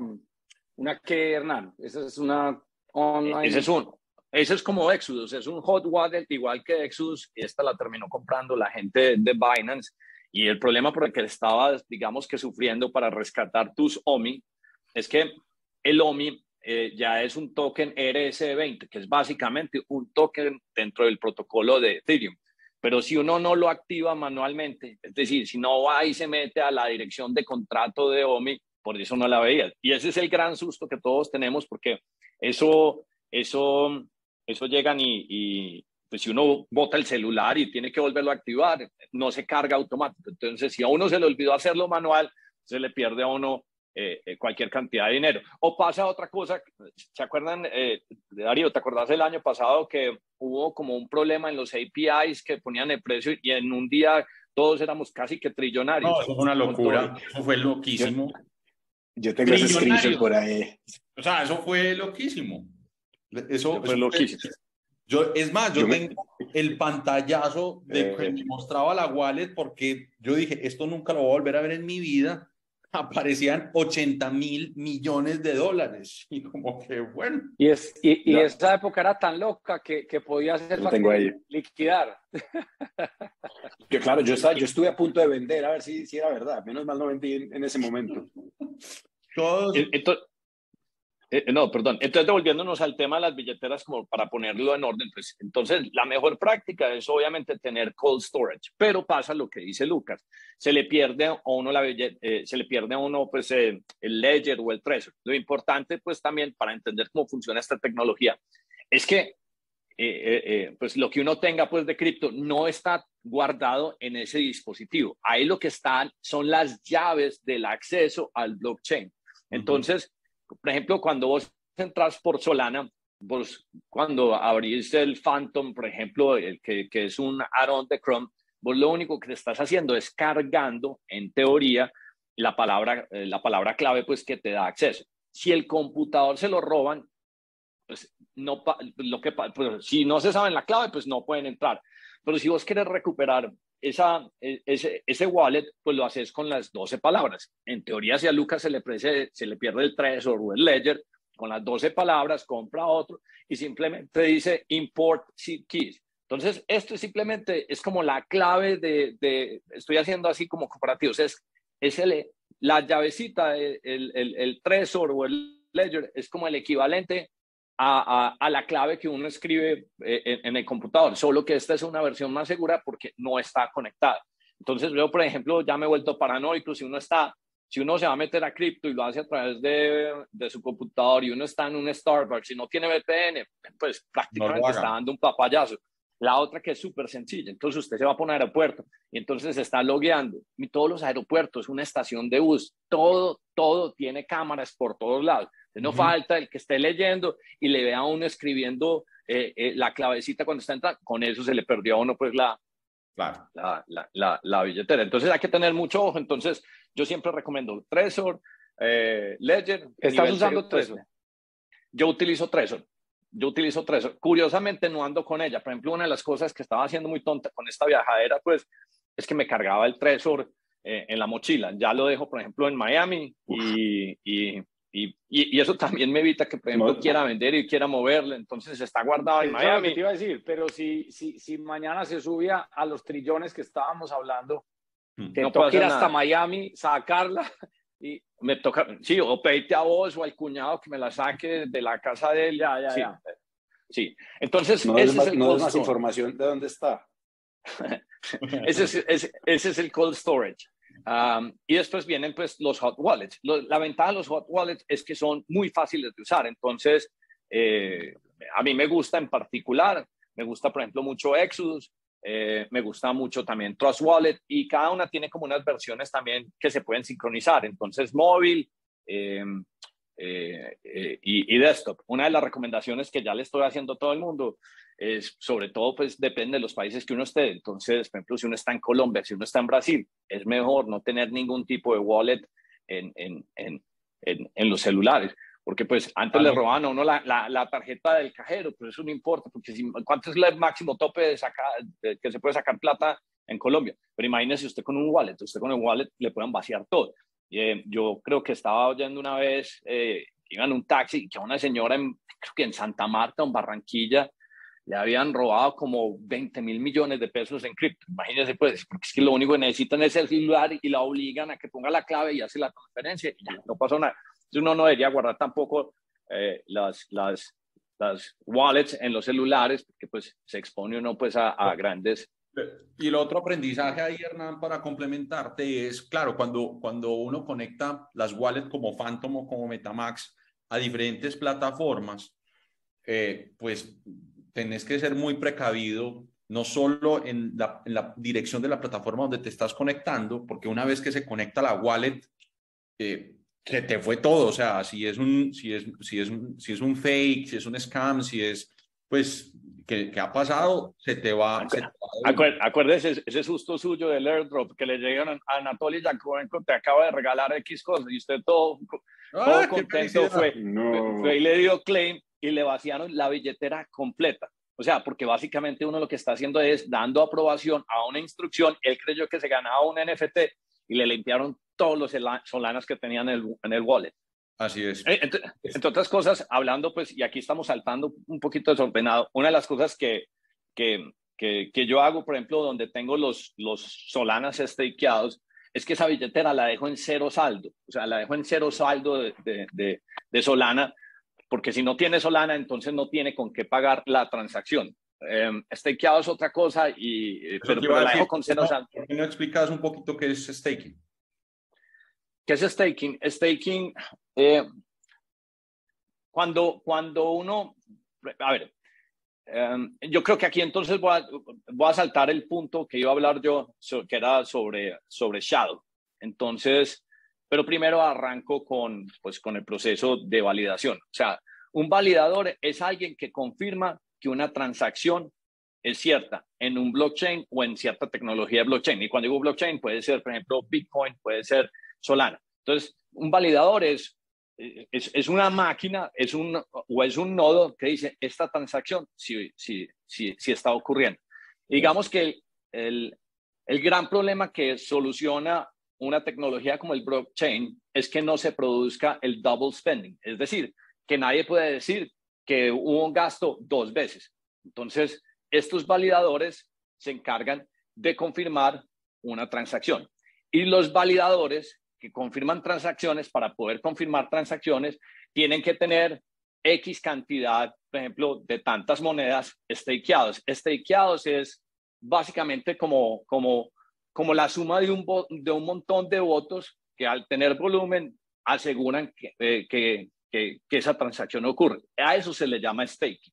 ¿Una qué, Hernán? Esa es una online. Ese es un, ese es como Exodus, es un hot wallet igual que Exodus, y esta la terminó comprando la gente de Binance. Y el problema por el que estaba, digamos que sufriendo para rescatar tus OMI, es que el OMI eh, ya es un token RS20, que es básicamente un token dentro del protocolo de Ethereum. Pero si uno no lo activa manualmente, es decir, si no va y se mete a la dirección de contrato de OMI, por eso no la veía. Y ese es el gran susto que todos tenemos, porque eso, eso eso llegan y, pues si uno bota el celular y tiene que volverlo a activar, no se carga automático. Entonces, si a uno se le olvidó hacerlo manual, se le pierde a uno eh, eh, cualquier cantidad de dinero. O pasa otra cosa, ¿se acuerdan, eh, Darío, te acordás el año pasado que hubo como un problema en los APIs que ponían el precio y en un día todos éramos casi que trillonarios? No, eso fue una locura, eso fue loquísimo. Yo, tengo ese screenshot por ahí. O sea, eso fue loquísimo. Eso, fue lo que yo, es más, yo, tengo el pantallazo de que me mostraba la wallet porque yo dije, esto nunca lo voy a volver a ver en mi vida. Aparecían 80 mil millones de dólares. (laughs) Y como que bueno. Y, es, y, y esa época era tan loca que, que podía ser fácil liquidar. Que claro, yo, estaba, yo estuve a punto de vender a ver si, si era verdad. Menos mal no vendí en, ese momento. Todos, Entonces, eh, eh, no, perdón. Entonces, devolviéndonos al tema de las billeteras, como para ponerlo en orden, pues entonces la mejor práctica es obviamente tener cold storage, pero pasa lo que dice Lucas, se le pierde a uno la eh, se le pierde a uno pues el ledger o el trezor. Lo importante pues también para entender cómo funciona esta tecnología es que pues lo que uno tenga pues de cripto no está guardado en ese dispositivo. Ahí lo que están son las llaves del acceso al blockchain. Entonces, por ejemplo, cuando vos entras por Solana, vos cuando abrís el Phantom, por ejemplo, el que, que es un add-on de Chrome, vos lo único que estás haciendo es cargando, en teoría, la palabra, eh, la palabra clave pues que te da acceso. Si el computador se lo roban, pues no, lo que, pues, si no se saben la clave, pues no pueden entrar. Pero si vos quieres recuperar esa, e, ese, ese wallet, pues lo haces con las 12 palabras. En teoría, si a Lucas se le, se le pierde el Trezor o el Ledger, con las 12 palabras compra otro y simplemente dice import seed keys. Entonces, esto es simplemente es como la clave de, de estoy haciendo así como cooperativos, es, es el, la llavecita, el, el, el Trezor o el Ledger es como el equivalente a, a, la clave que uno escribe eh, en, el computador, solo que esta es una versión más segura porque no está conectada. Entonces, yo, por ejemplo, ya me he vuelto paranoico si uno está, si uno se va a meter a cripto y lo hace a través de, de su computador y uno está en un Starbucks y no tiene VPN, pues prácticamente está dando un papayazo. La otra que es súper sencilla, entonces usted se va a poner aeropuerto y entonces se está logueando. Y todos los aeropuertos, una estación de bus, todo, todo tiene cámaras por todos lados. No falta el que esté leyendo y le vea a uno escribiendo eh, eh, la clavecita cuando está entrando. Con eso se le perdió a uno pues la, la, la, la, billetera. Entonces hay que tener mucho ojo. Entonces yo siempre recomiendo Trezor, eh, Ledger. ¿Estás usando Trezor? Yo utilizo Trezor. Yo utilizo Trezor. Curiosamente no ando con ella. Por ejemplo, una de las cosas que estaba haciendo muy tonta con esta viajadera pues es que me cargaba el Trezor en la mochila. Ya lo dejo, por ejemplo, en Miami y, y y, y, eso (laughs) también me evita que, por ejemplo, quiera vender y quiera moverle. Entonces está guardado en Miami. Te iba a decir, pero si, si, si mañana se subía a los trillones que estábamos hablando, mm. que no toca ir hasta Miami, sacarla y me toca, sí, o pedirte a vos o al cuñado que me la saque de la casa de él. Ya, ya, sí. ya. Sí, entonces no ese es, el no más información de dónde está. (laughs) ese, es, ese, ese es el cold storage y después vienen pues los hot wallets. la ventaja de los hot wallets es que son muy fáciles de usar. Entonces, eh, a mí me gusta en particular, me gusta por ejemplo mucho Exodus, eh, me gusta mucho también Trust Wallet y cada una tiene como unas versiones también que se pueden sincronizar. Entonces, móvil em, eh, y, y desktop. Una de las recomendaciones que ya le estoy haciendo a todo el mundo es, sobre todo, pues depende de los países que uno esté. Entonces, por ejemplo, si uno está en Colombia, si uno está en Brasil, es mejor no tener ningún tipo de wallet en, en, en, en, los celulares. Porque pues antes le robaban a uno la, la, tarjeta del cajero, pero eso no importa, porque si, ¿cuánto es el máximo tope de sacar, que se puede sacar plata en Colombia? Pero imagínese usted con un wallet, usted con el wallet le pueden vaciar todo. Eh, yo creo que estaba oyendo una vez eh, iba en un taxi y que a una señora en, creo que en Santa Marta o en Barranquilla le habían robado como 20 mil millones de pesos en cripto. Imagínense, pues, porque es que lo único que necesitan es el celular y la obligan a que ponga la clave y hace la transferencia y ya, no pasó nada. Uno no debería guardar tampoco eh, las, las, las wallets en los celulares, porque pues se expone uno pues a, grandes. Y el otro aprendizaje ahí, Hernán, para complementarte es, claro, cuando, cuando uno conecta las wallets como Phantom o como Metamax a diferentes plataformas, eh, pues tenés que ser muy precavido, no solo en la, en la, dirección de la plataforma donde te estás conectando, porque una vez que se conecta la wallet, eh, se te fue todo, o sea, si es un, si es, si es, si es un fake, si es un scam, si es, pues que, ha pasado, se te va. acuérdese, ese susto suyo del airdrop que le llegan a Anatoly Yakovenko, te acaba de regalar X cosas y usted todo, todo ah, contento fue, fue, y le dio claim y le vaciaron la billetera completa. O sea, porque básicamente uno lo que está haciendo es dando aprobación a una instrucción. Él creyó que se ganaba un NFT y le limpiaron todos los solanas que tenían en el, en el wallet. Así es. Eh, entre, otras cosas, hablando, pues, y aquí estamos saltando un poquito desordenado, una de las cosas que, que, que, yo hago, por ejemplo, donde tengo los, los solanas stakeados, es que esa billetera la dejo en cero saldo, o sea, la dejo en cero saldo de, de, de, Solana, porque si no tiene Solana, entonces no tiene con qué pagar la transacción. Eh, stakeado es otra cosa, y, pero, la dejo con cero saldo. ¿Por qué no explicas un poquito qué es staking? ¿Qué es staking? Staking, eh, cuando, cuando uno, a ver, em, yo creo que aquí entonces voy a, voy a, saltar el punto que iba a hablar yo, que era sobre, sobre Shadow. Entonces, pero primero arranco con, pues, con el proceso de validación. O sea, un validador es alguien que confirma que una transacción es cierta en un blockchain o en cierta tecnología de blockchain. Y cuando digo blockchain, puede ser, por ejemplo, Bitcoin, puede ser Solana. Entonces, un validador es, es, una máquina es un, o es un nodo que dice esta transacción si, si, si, si está ocurriendo. Digamos que el, el gran problema que soluciona una tecnología como el blockchain es que no se produzca el double spending, es decir, que nadie puede decir que hubo un gasto dos veces. Entonces, estos validadores se encargan de confirmar una transacción. Y los validadores que confirman transacciones, para poder confirmar transacciones, tienen que tener X cantidad, por ejemplo, de tantas monedas stakeados. Stakeados es básicamente como, como, como la suma de un, de un montón de votos que al tener volumen aseguran que, eh, que, que, esa transacción ocurre. A eso se le llama staking.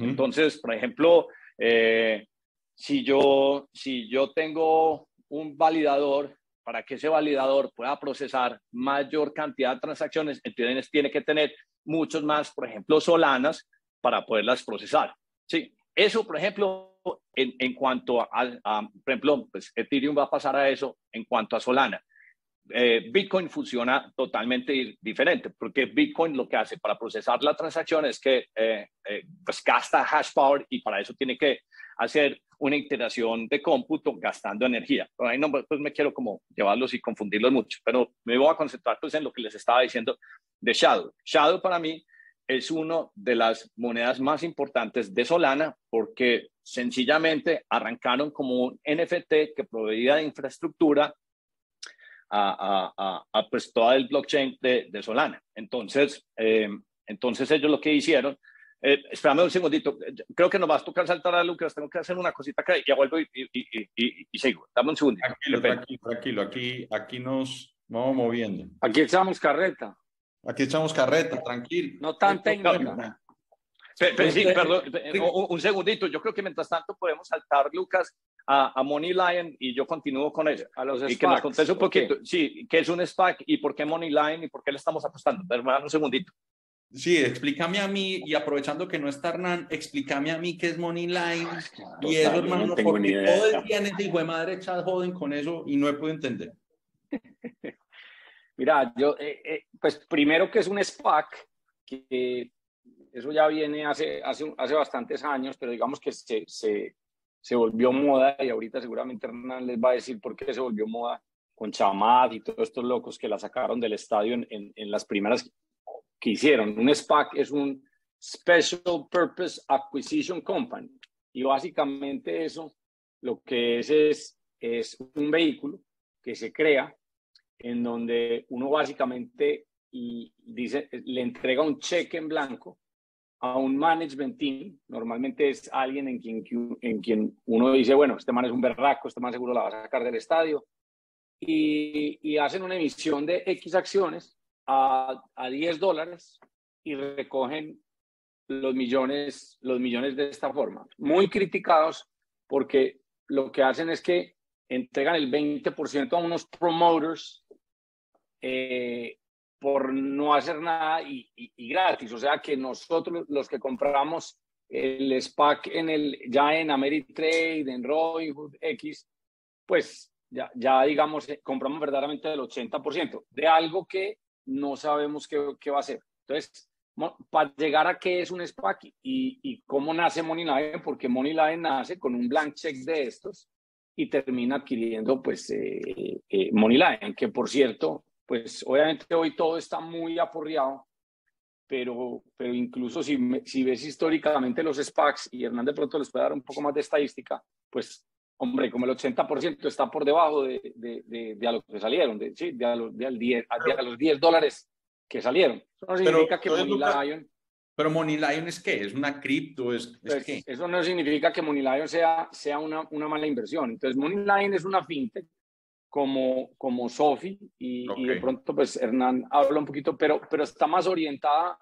Entonces, por ejemplo, eh, si, yo, si yo tengo un validador para que ese validador pueda procesar mayor cantidad de transacciones, entonces tiene que tener muchos más, por ejemplo, solanas para poderlas procesar. Sí, eso, por ejemplo, en, en cuanto a, por ejemplo, pues Ethereum va a pasar a eso en cuanto a Solana. Eh, Bitcoin funciona totalmente diferente, porque Bitcoin lo que hace para procesar la transacción es que eh, eh, pues gasta hash power y para eso tiene que hacer una iteración de cómputo gastando energía. Pero ahí no pues me quiero como llevarlos y confundirlos mucho, pero me voy a concentrar pues en lo que les estaba diciendo de Shadow. Shadow para mí es una de las monedas más importantes de Solana porque sencillamente arrancaron como un NFT que proveía de infraestructura a, a, a, pues toda el blockchain de, de Solana. Entonces, eh, entonces ellos lo que hicieron eh, espérame un segundito. Creo que nos va a tocar saltar a Lucas. Tengo que hacer una cosita acá y ya vuelvo y, y, y, y sigo. Dame un segundito. Tranquilo, tranquilo, tranquilo. Aquí, aquí nos vamos moviendo. Aquí echamos carreta. Aquí echamos carreta, tranquilo. No tan técnica. sí, perdón, un, un, segundito. Yo creo que mientras tanto podemos saltar, Lucas, a, a Money Lion y yo continúo con eso. A los y que nos conteste un poquito, sí, qué es un SPAC y por qué Money Line y por qué le estamos apostando. Hermano, un segundito. Sí, explícame a mí, y aprovechando que no está Hernán, explícame a mí qué es Money Line y eso, hermano, no tengo porque todo el día en ese hijo de madre chat joden con eso y no he podido entender. (laughs) Mira, yo, eh, eh, pues primero que es un SPAC, que eso ya viene hace, hace, hace bastantes años, pero digamos que se, se, se volvió moda y ahorita seguramente Hernán les va a decir por qué se volvió moda con Chamad y todos estos locos que la sacaron del estadio en, en, las primeras que hicieron. Un SPAC es un Special Purpose Acquisition Company. Y básicamente eso lo que es es, un vehículo que se crea en donde uno básicamente dice, le entrega un cheque en blanco a un management team, normalmente es alguien en quien, en quien uno dice, bueno, este man es un berraco, este man seguro la va a sacar del estadio, y, hacen una emisión de X acciones a, a 10 dólares y recogen los millones, los millones de esta forma. Muy criticados porque lo que hacen es que entregan el 20% a unos promoters eh, por no hacer nada y, y, gratis. O sea que nosotros los que compramos el SPAC en el, ya en Ameritrade, en Robinhood X, pues ya, ya digamos, eh, compramos verdaderamente el 80% de algo que no sabemos qué, qué va a ser. Entonces, para llegar a qué es un SPAC y, y cómo nace Moneyline, porque Moneyline nace con un blank check de estos y termina adquiriendo pues eh, eh, Moneyline, que por cierto pues obviamente hoy todo está muy aporreado, pero, pero incluso si, si ves históricamente los SPACs, y Hernán de pronto les puede dar un poco más de estadística, pues hombre, como el 80% está por debajo de, de, de, a lo que salieron, de, sí, de, a los, de, al 10, a, los 10 dólares que salieron. Eso no significa que Money Lion... Pero Money Lion es qué? ¿Es una cripto? ¿Es, es pues, qué? Eso no significa que Money Lion sea, sea una, una mala inversión. Entonces, Money Lion es una fintech como, como Sofi y, y, de pronto pues Hernán habla un poquito, pero, pero está más orientada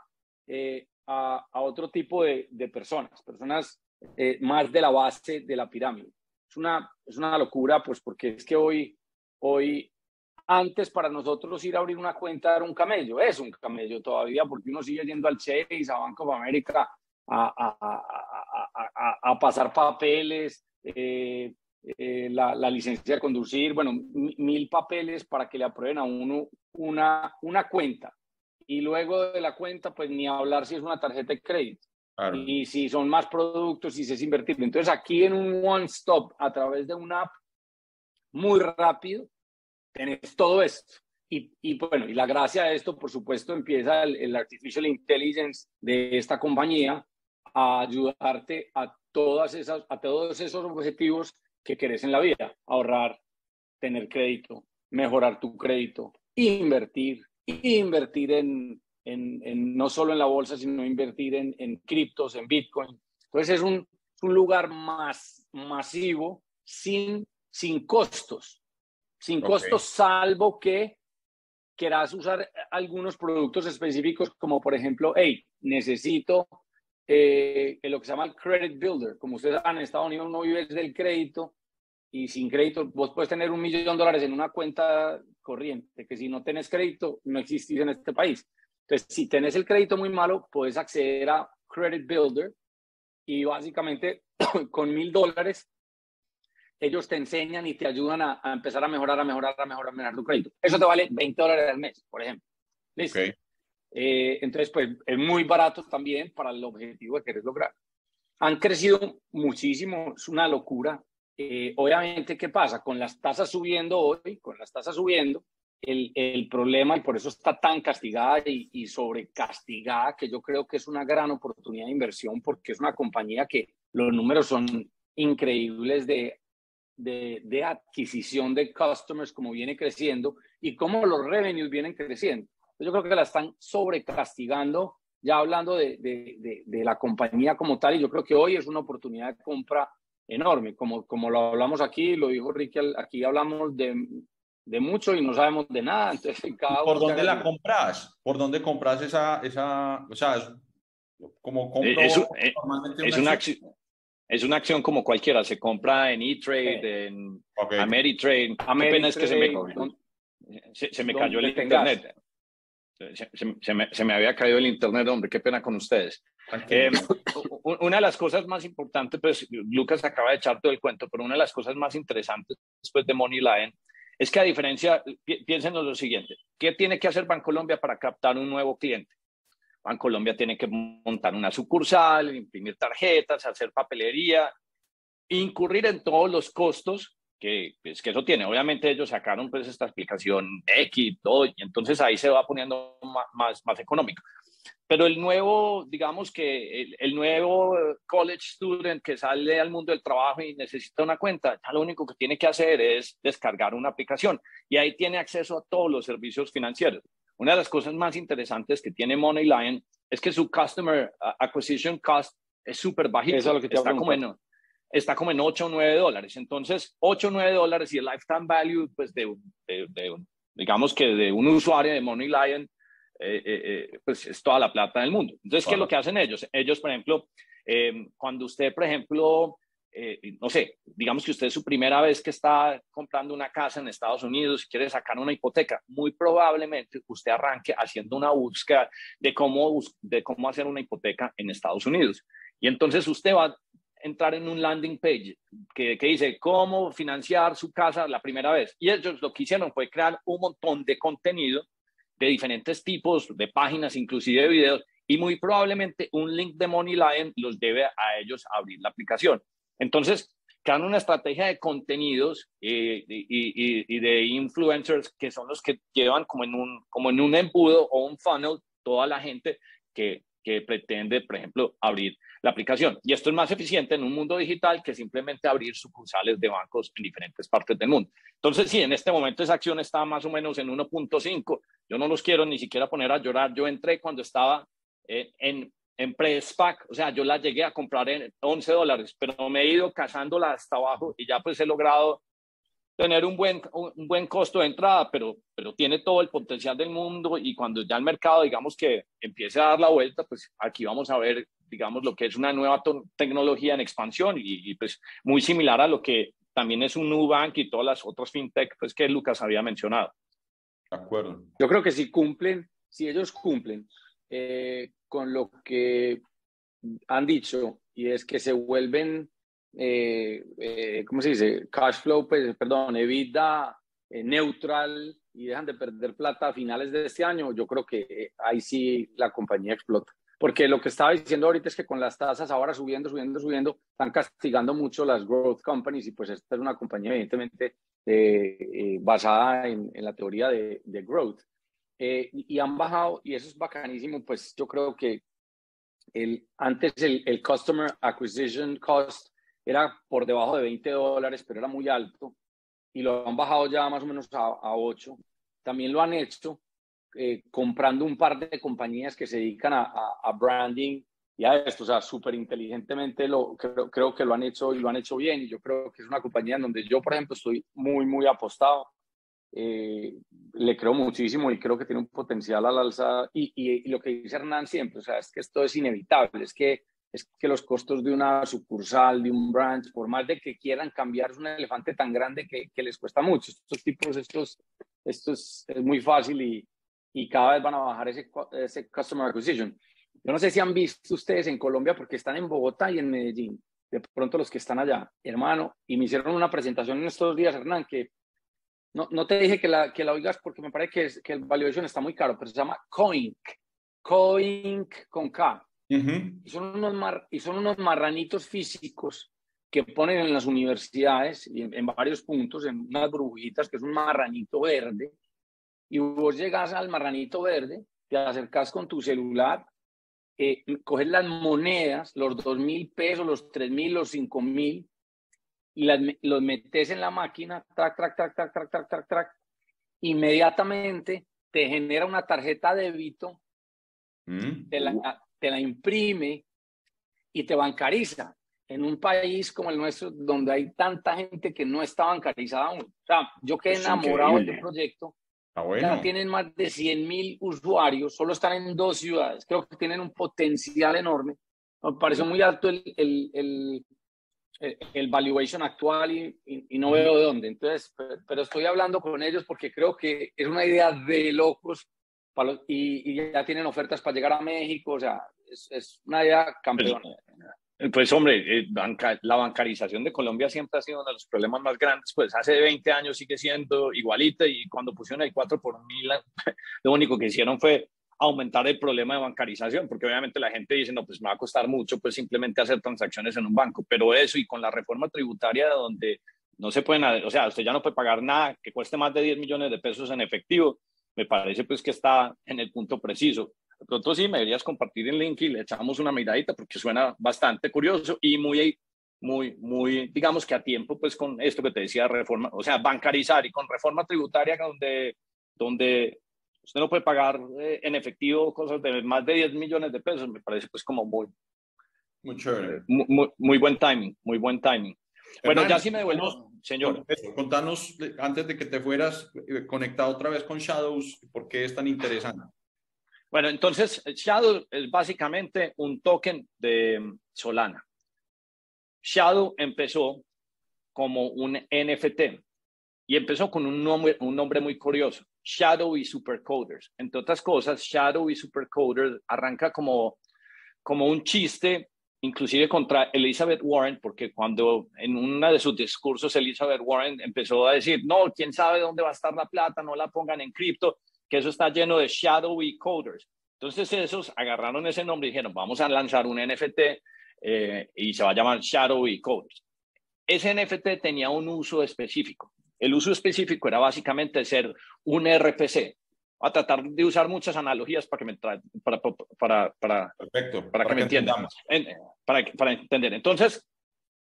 eh, a, a, otro tipo de, de personas, personas eh, más de la base de la pirámide. Es una, es una locura, pues porque es que hoy, hoy, antes para nosotros ir a abrir una cuenta era un camello, es un camello todavía, porque uno sigue yendo al Chase, a Bank of America, a, a, a, a pasar papeles, eh, eh, la, la, licencia de conducir, bueno, mil papeles para que le aprueben a uno una, una cuenta. Y luego de la cuenta, pues ni hablar si es una tarjeta de crédito. Y si son más productos si es invertible. Entonces aquí en un one stop a través de una app muy rápido, tenés todo esto. Y, y, bueno, y la gracia de esto, por supuesto, empieza el, el, artificial intelligence de esta compañía a ayudarte a todas esas, a todos esos objetivos que querés en la vida, ahorrar, tener crédito, mejorar tu crédito, invertir, invertir en, en, en no solo en la bolsa, sino invertir en, en criptos, en Bitcoin. Entonces es un, un lugar más masivo, sin, sin costos, sin okay. costos, salvo que quieras usar algunos productos específicos, como por ejemplo, hey, necesito eh, lo que se llama el credit builder. Como ustedes saben, en Estados Unidos no vive del crédito y sin crédito vos puedes tener un millón de dólares en una cuenta corriente, que si no tenés crédito no existís en este país. Entonces, si tenés el crédito muy malo, puedes acceder a Credit Builder y básicamente (clears throat) con mil dólares ellos te enseñan y te ayudan a, empezar a mejorar, a mejorar, a mejorar, a mejorar tu crédito. Eso te vale 20 dólares al mes, por ejemplo. ¿Listo? Eh, entonces, pues es muy barato también para el objetivo que quieres lograr. Han crecido muchísimo, es una locura. Eh, obviamente, ¿qué pasa? Con las tasas subiendo hoy, con las tasas subiendo, el, el problema, y por eso está tan castigada y, y sobrecastigada, que yo creo que es una gran oportunidad de inversión, porque es una compañía que los números son increíbles de, de, de adquisición de customers, como viene creciendo, y cómo los revenues vienen creciendo. Yo creo que la están sobrecastigando, ya hablando de, de, de, de, la compañía como tal, y yo creo que hoy es una oportunidad de compra enorme, como, como lo hablamos aquí, lo dijo Ricky, aquí hablamos de, de mucho y no sabemos de nada, entonces cada ¿Por dónde la compras? ¿Por dónde compras esa, esa, o sea, es, como compro es, es, es una acción, es una acción como cualquiera, se compra en E-Trade, okay. en okay. Ameritrade, Ameritrade, pena es que se me, se, se me cayó el internet. Se, se, me, se, me, había caído el internet, hombre, qué pena con ustedes. Eh, una de las cosas más importantes, pues Lucas acaba de echar todo el cuento, pero una de las cosas más interesantes después de Money Line es que a diferencia, piensen en lo siguiente, ¿qué tiene que hacer Bancolombia para captar un nuevo cliente? Bancolombia tiene que montar una sucursal, imprimir tarjetas, hacer papelería, incurrir en todos los costos que, pues, que eso tiene. Obviamente ellos sacaron pues esta explicación X todo, y entonces ahí se va poniendo más, más, más económico. pero el nuevo, digamos que el, el, nuevo college student que sale al mundo del trabajo y necesita una cuenta, ya lo único que tiene que hacer es descargar una aplicación y ahí tiene acceso a todos los servicios financieros. Una de las cosas más interesantes que tiene MoneyLion es que su customer acquisition cost es súper bajito. Eso es lo que te está, como en, está como en 8 o 9 dólares. Entonces, 8 o 9 dólares y el lifetime value, pues de, de, de digamos que de un usuario de MoneyLion, eh, eh, eh, pues es toda la plata del mundo. Entonces, ¿qué es lo que hacen ellos? Ellos, por ejemplo, eh, cuando usted, por ejemplo, eh, no sé, digamos que usted es su primera vez que está comprando una casa en Estados Unidos y quiere sacar una hipoteca, muy probablemente usted arranque haciendo una búsqueda de cómo, de cómo hacer una hipoteca en Estados Unidos. Y entonces usted va entrar en un landing page que, que dice cómo financiar su casa la primera vez. Y ellos lo que hicieron fue crear un montón de contenido de diferentes tipos, de páginas, inclusive de videos, y muy probablemente un link de MoneyLion los debe a ellos abrir la aplicación. Entonces, crean una estrategia de contenidos eh, y, y, de influencers que son los que llevan como en un, como en un embudo o un funnel toda la gente que, que pretende, por ejemplo, abrir la aplicación. Y esto es más eficiente en un mundo digital que simplemente abrir sucursales de bancos en diferentes partes del mundo. Entonces, sí, en este momento esa acción está más o menos en 1.5. Yo no los quiero ni siquiera poner a llorar. Yo entré cuando estaba eh, en en pre-SPAC, o sea, yo la llegué a comprar en 11 dólares, pero me he ido cazándola hasta abajo y ya pues he logrado tener un buen, un buen costo de entrada, pero, pero tiene todo el potencial del mundo y cuando ya el mercado, digamos que empiece a dar la vuelta, pues aquí vamos a ver, digamos, lo que es una nueva tecnología en expansión y, pues muy similar a lo que también es un Nubank y todas las otras fintech pues que Lucas había mencionado. De acuerdo. Yo creo que si cumplen, si ellos cumplen eh, con lo que han dicho y es que se vuelven, eh, eh, ¿cómo se dice? Cash flow, pues, perdón, evita eh, neutral y dejan de perder plata a finales de este año, yo creo que eh, ahí sí la compañía explota. Porque lo que estaba diciendo ahorita es que con las tasas ahora subiendo, subiendo, subiendo, están castigando mucho las growth companies y pues esta es una compañía evidentemente basada en, en, la teoría de, de growth. Eh, y han bajado, y eso es bacanísimo, pues yo creo que el, antes el, el Customer Acquisition Cost era por debajo de 20 dólares, pero era muy alto, y lo han bajado ya más o menos a, a 8. También lo han hecho eh, comprando un par de compañías que se dedican a, a, a branding y a esto, o sea, súper inteligentemente lo, creo, creo que lo han hecho y lo han hecho bien, y yo creo que es una compañía en donde yo, por ejemplo, estoy muy, muy apostado eh, le creo muchísimo y creo que tiene un potencial al alza. Y, y, lo que dice Hernán siempre, o sea, es que esto es inevitable, es que, es que los costos de una sucursal, de un branch, por más de que quieran cambiar, es un elefante tan grande que, que les cuesta mucho. Estos tipos, estos, esto es, muy fácil y, y, cada vez van a bajar ese, ese customer acquisition. Yo no sé si han visto ustedes en Colombia, porque están en Bogotá y en Medellín, de pronto los que están allá, hermano, y me hicieron una presentación en estos días, Hernán, que no, no te dije que la, que la oigas porque me parece que, es, que el valuation está muy caro, pero se llama Coink. Coink con K. y, son unos mar, y son unos marranitos físicos que ponen en las universidades y en, varios puntos, en unas burbujitas, que es un marranito verde. Y vos llegas al marranito verde, te acercas con tu celular, eh, coges las monedas, los dos mil pesos, los tres mil, los cinco mil, y las, los metes en la máquina, track, track, track, track, track, track, track, track, inmediatamente te genera una tarjeta de débito, mm. te, la, te la imprime y te bancariza en un país como el nuestro, donde hay tanta gente que no está bancarizada aún. O sea, yo quedé enamorado del proyecto. Ah, bueno. Ya tienen más de 100 mil usuarios, solo están en dos ciudades. Creo que tienen un potencial enorme. Me pareció muy alto el, el, el, el valuation actual y, y, no veo de dónde. Entonces, pero, estoy hablando con ellos porque creo que es una idea de locos para los, y, y, ya tienen ofertas para llegar a México. O sea, es, es una idea campeona. Pues, pues hombre, eh, banca, la bancarización de Colombia siempre ha sido uno de los problemas más grandes. Pues hace 20 años sigue siendo igualita y cuando pusieron el 4 por mil, (laughs) lo único que hicieron fue aumentar el problema de bancarización, porque obviamente la gente dice, no, pues me va a costar mucho, pues simplemente hacer transacciones en un banco, pero eso y con la reforma tributaria donde no se pueden, o sea, usted ya no puede pagar nada que cueste más de 10 millones de pesos en efectivo, me parece pues que está en el punto preciso. de pronto sí me deberías compartir el link y le echamos una miradita porque suena bastante curioso y muy, muy, muy, digamos que a tiempo, pues con esto que te decía, reforma, o sea, bancarizar y con reforma tributaria donde, donde usted no puede pagar eh, en efectivo cosas de más de 10 millones de pesos, me parece pues como muy, muy. Muy, muy, buen timing, muy buen timing. Bueno, ya sí me devuelvo, señor. contanos, antes de que te fueras eh, conectado otra vez con Shadows, ¿por qué es tan interesante? Bueno, entonces Shadow es básicamente un token de Solana. Shadow empezó como un NFT y empezó con un nombre, un nombre muy curioso, Shadow y Supercoders. Entre otras cosas, Shadow y Supercoders arranca como, como un chiste inclusive contra Elizabeth Warren, porque cuando en uno de sus discursos Elizabeth Warren empezó a decir, no, quién sabe dónde va a estar la plata, no la pongan en cripto, que eso está lleno de shadowy coders. Entonces esos agarraron ese nombre y dijeron, vamos a lanzar un NFT eh, y se va a llamar shadowy coders. Ese NFT tenía un uso específico. El uso específico era básicamente ser un RPC, a tratar de usar muchas analogías para que me para, para, para, Perfecto, para, que, me entiendan. para, para entender. Entonces,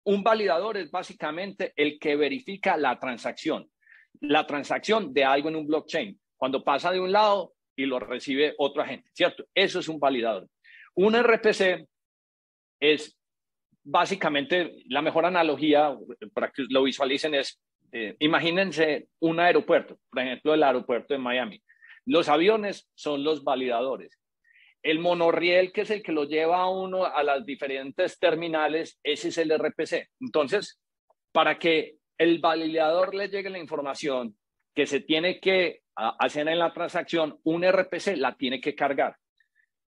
un validador es básicamente el que verifica la transacción, la transacción de algo en un blockchain, cuando pasa de un lado y lo recibe otro agente, ¿cierto? Eso es un validador. Un RPC es básicamente la mejor analogía para que lo visualicen es, eh, imagínense un aeropuerto, por ejemplo, el aeropuerto de Miami. Los aviones son los validadores. El monorriel, que es el que lo lleva a uno a las diferentes terminales, ese es el RPC. Entonces, para que el validador le llegue la información que se tiene que hacer en la transacción, un RPC la tiene que cargar.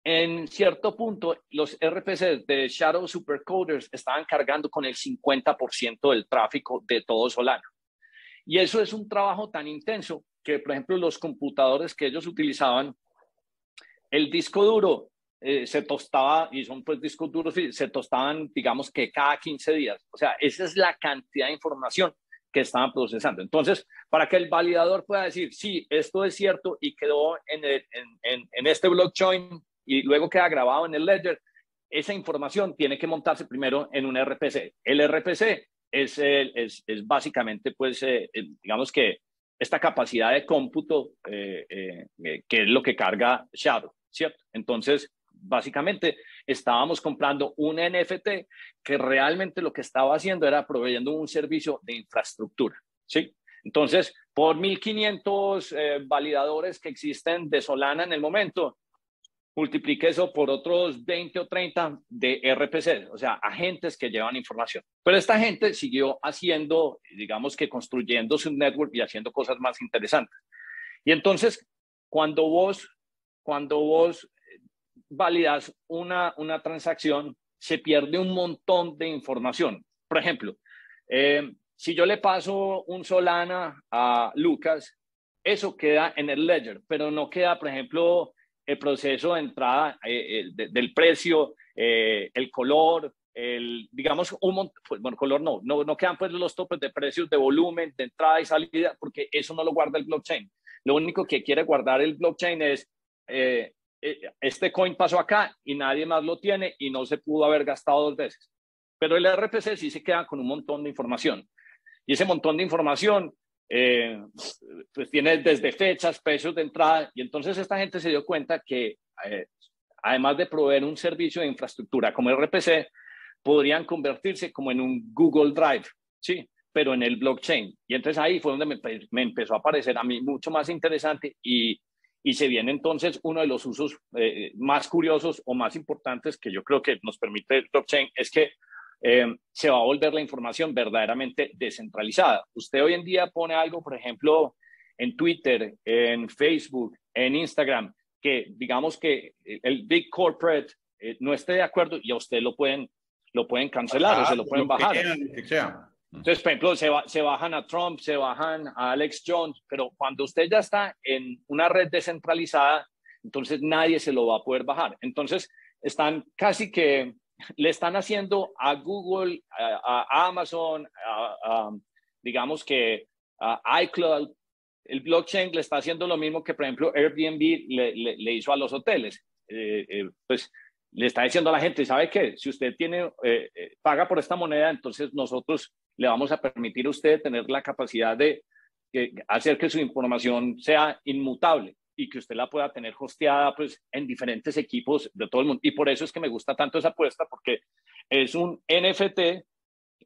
En cierto punto, los RPC de Shadow Supercoders estaban cargando con el 50% del tráfico de todo Solana. Y eso es un trabajo tan intenso que, por ejemplo, los computadores que ellos utilizaban, el disco duro eh, se tostaba, y son pues discos duros, se tostaban, digamos que cada 15 días. O sea, esa es la cantidad de información que estaban procesando. Entonces, para que el validador pueda decir, sí, esto es cierto y quedó en, en, en, este blockchain y luego queda grabado en el ledger, esa información tiene que montarse primero en un RPC. El RPC es, es, es básicamente, pues, eh, digamos que esta capacidad de cómputo eh, eh, eh, que es lo que carga Shadow, ¿cierto? Entonces, básicamente estábamos comprando un NFT que realmente lo que estaba haciendo era proveyendo un servicio de infraestructura, ¿sí? Entonces, por 1.500 validadores que existen de Solana en el momento, multiplique eso por otros 20 o 30 de RPC, o sea, agentes que llevan información. Pero esta gente siguió haciendo, digamos que construyendo su network y haciendo cosas más interesantes. Y entonces, cuando vos, cuando vos validas una, una transacción, se pierde un montón de información. Por ejemplo, eh, si yo le paso un Solana a Lucas, eso queda en el ledger, pero no queda, por ejemplo, el proceso de entrada eh, eh, del precio, eh, el color, el, digamos, un pues, bueno, color no, no, no quedan pues los topes de precios de volumen, de entrada y salida, porque eso no lo guarda el blockchain. Lo único que quiere guardar el blockchain es, este coin pasó acá y nadie más lo tiene y no se pudo haber gastado dos veces. Pero el RPC sí se queda con un montón de información. Y ese montón de información eh, pues tiene desde fechas, precios de entrada, y entonces esta gente se dio cuenta que eh, además de proveer un servicio de infraestructura como RPC, podrían convertirse como en un Google Drive, ¿sí? Pero en el blockchain. Y entonces ahí fue donde me, me empezó a parecer a mí mucho más interesante y, y se viene entonces uno de los usos eh, más curiosos o más importantes que yo creo que nos permite el blockchain, es que eh, se va a volver la información verdaderamente descentralizada. Usted hoy en día pone algo, por ejemplo, en Twitter, en Facebook, en Instagram, que digamos que el Big Corporate eh, no esté de acuerdo y a usted lo pueden, lo pueden cancelar o se lo pueden bajar. Entonces, por ejemplo, se, se, bajan a Trump, se bajan a Alex Jones, pero cuando usted ya está en una red descentralizada, entonces nadie se lo va a poder bajar. Entonces, están casi que le están haciendo a Google, a, Amazon, digamos que a iCloud, el blockchain le está haciendo lo mismo que, por ejemplo, Airbnb le, hizo a los hoteles. pues le está diciendo a la gente, ¿sabe qué? Si usted tiene, paga por esta moneda, entonces nosotros le vamos a permitir a usted tener la capacidad de hacer que su información sea inmutable y que usted la pueda tener hosteada pues, en diferentes equipos de todo el mundo. Y por eso es que me gusta tanto esa apuesta, porque es un NFT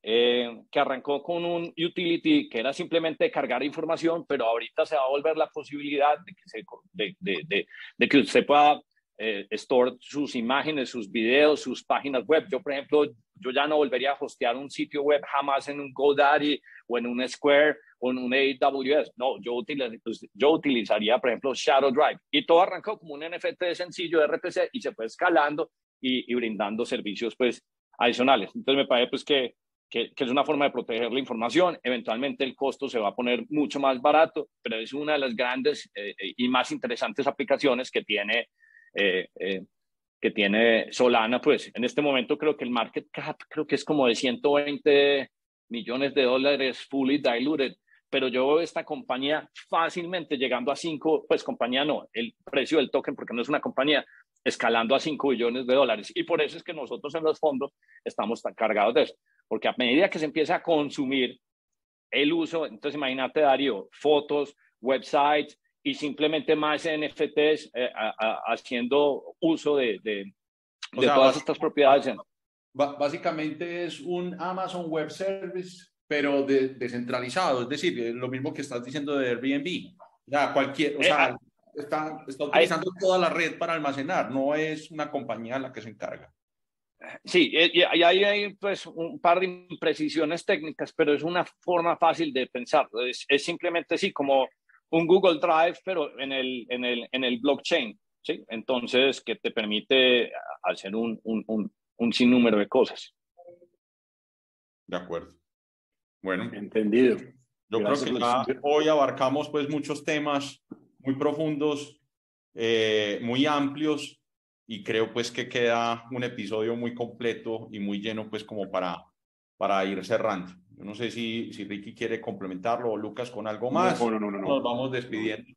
eh, que arrancó con un utility que era simplemente cargar información, pero ahorita se va a volver la posibilidad de que, se, de, de, de, que usted pueda eh, store sus imágenes, sus videos, sus páginas web. Yo, por ejemplo, yo ya no volvería a hostear un sitio web jamás en un GoDaddy o en un Square o en un AWS. No, yo, pues, yo utilizaría, por ejemplo, Shadow Drive. Y todo arrancó como un NFT sencillo de RPC y se fue escalando y, y brindando servicios pues, adicionales. Entonces me parece pues, que, que, que, es una forma de proteger la información. Eventualmente el costo se va a poner mucho más barato, pero es una de las grandes eh, y más interesantes aplicaciones que tiene eh, eh, que tiene Solana, pues en este momento creo que el market cap creo que es como de 120 millones de dólares fully diluted, pero yo veo esta compañía fácilmente llegando a 5, pues compañía no, el precio del token, porque no es una compañía, escalando a 5 billones de dólares. Y por eso es que nosotros en los fondos estamos tan cargados de eso, porque a medida que se empieza a consumir el uso, entonces imagínate Darío, fotos, websites, y simplemente más NFTs eh, haciendo uso de, de, todas estas propiedades. Básicamente es un Amazon Web Service, pero descentralizado, es decir, lo mismo que estás diciendo de Airbnb. Ya, cualquier, o eh, sea, ah, está, está utilizando toda la red para almacenar, no es una compañía la que se encarga. Sí, y ahí hay pues un par de imprecisiones técnicas, pero es una forma fácil de pensar. Es, es simplemente sí, como un Google Drive, pero en el, en el, en el blockchain, ¿sí? Entonces, que te permite hacer un, un, un, un sinnúmero de cosas. De acuerdo. Bueno. Entendido. Yo creo que hoy abarcamos pues muchos temas muy profundos, eh, muy amplios y creo pues que queda un episodio muy completo y muy lleno pues como para, para ir cerrando. Yo no sé si, si Ricky quiere complementarlo o Lucas con algo más. No, no, no, no. Nos vamos despidiendo.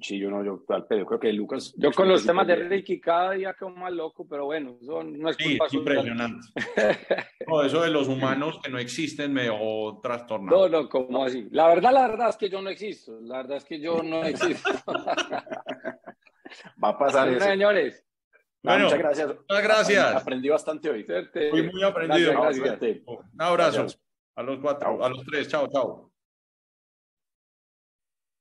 Sí, yo no, yo, yo creo que Lucas. Yo con los temas de Ricky cada día quedo más loco, pero bueno, eso no es culpa sí, impresionante. (laughs) no, eso de los humanos que no existen me dejó trastornado. No, no, como así? La verdad, la verdad es que yo no existo. La verdad es que yo no existo. (laughs) Va a pasar eso. Señores. bueno, muchas gracias. Muchas gracias. Aprendí bastante hoy. Fui muy aprendido. Un abrazo. A los cuatro, a los tres. Chao, chao.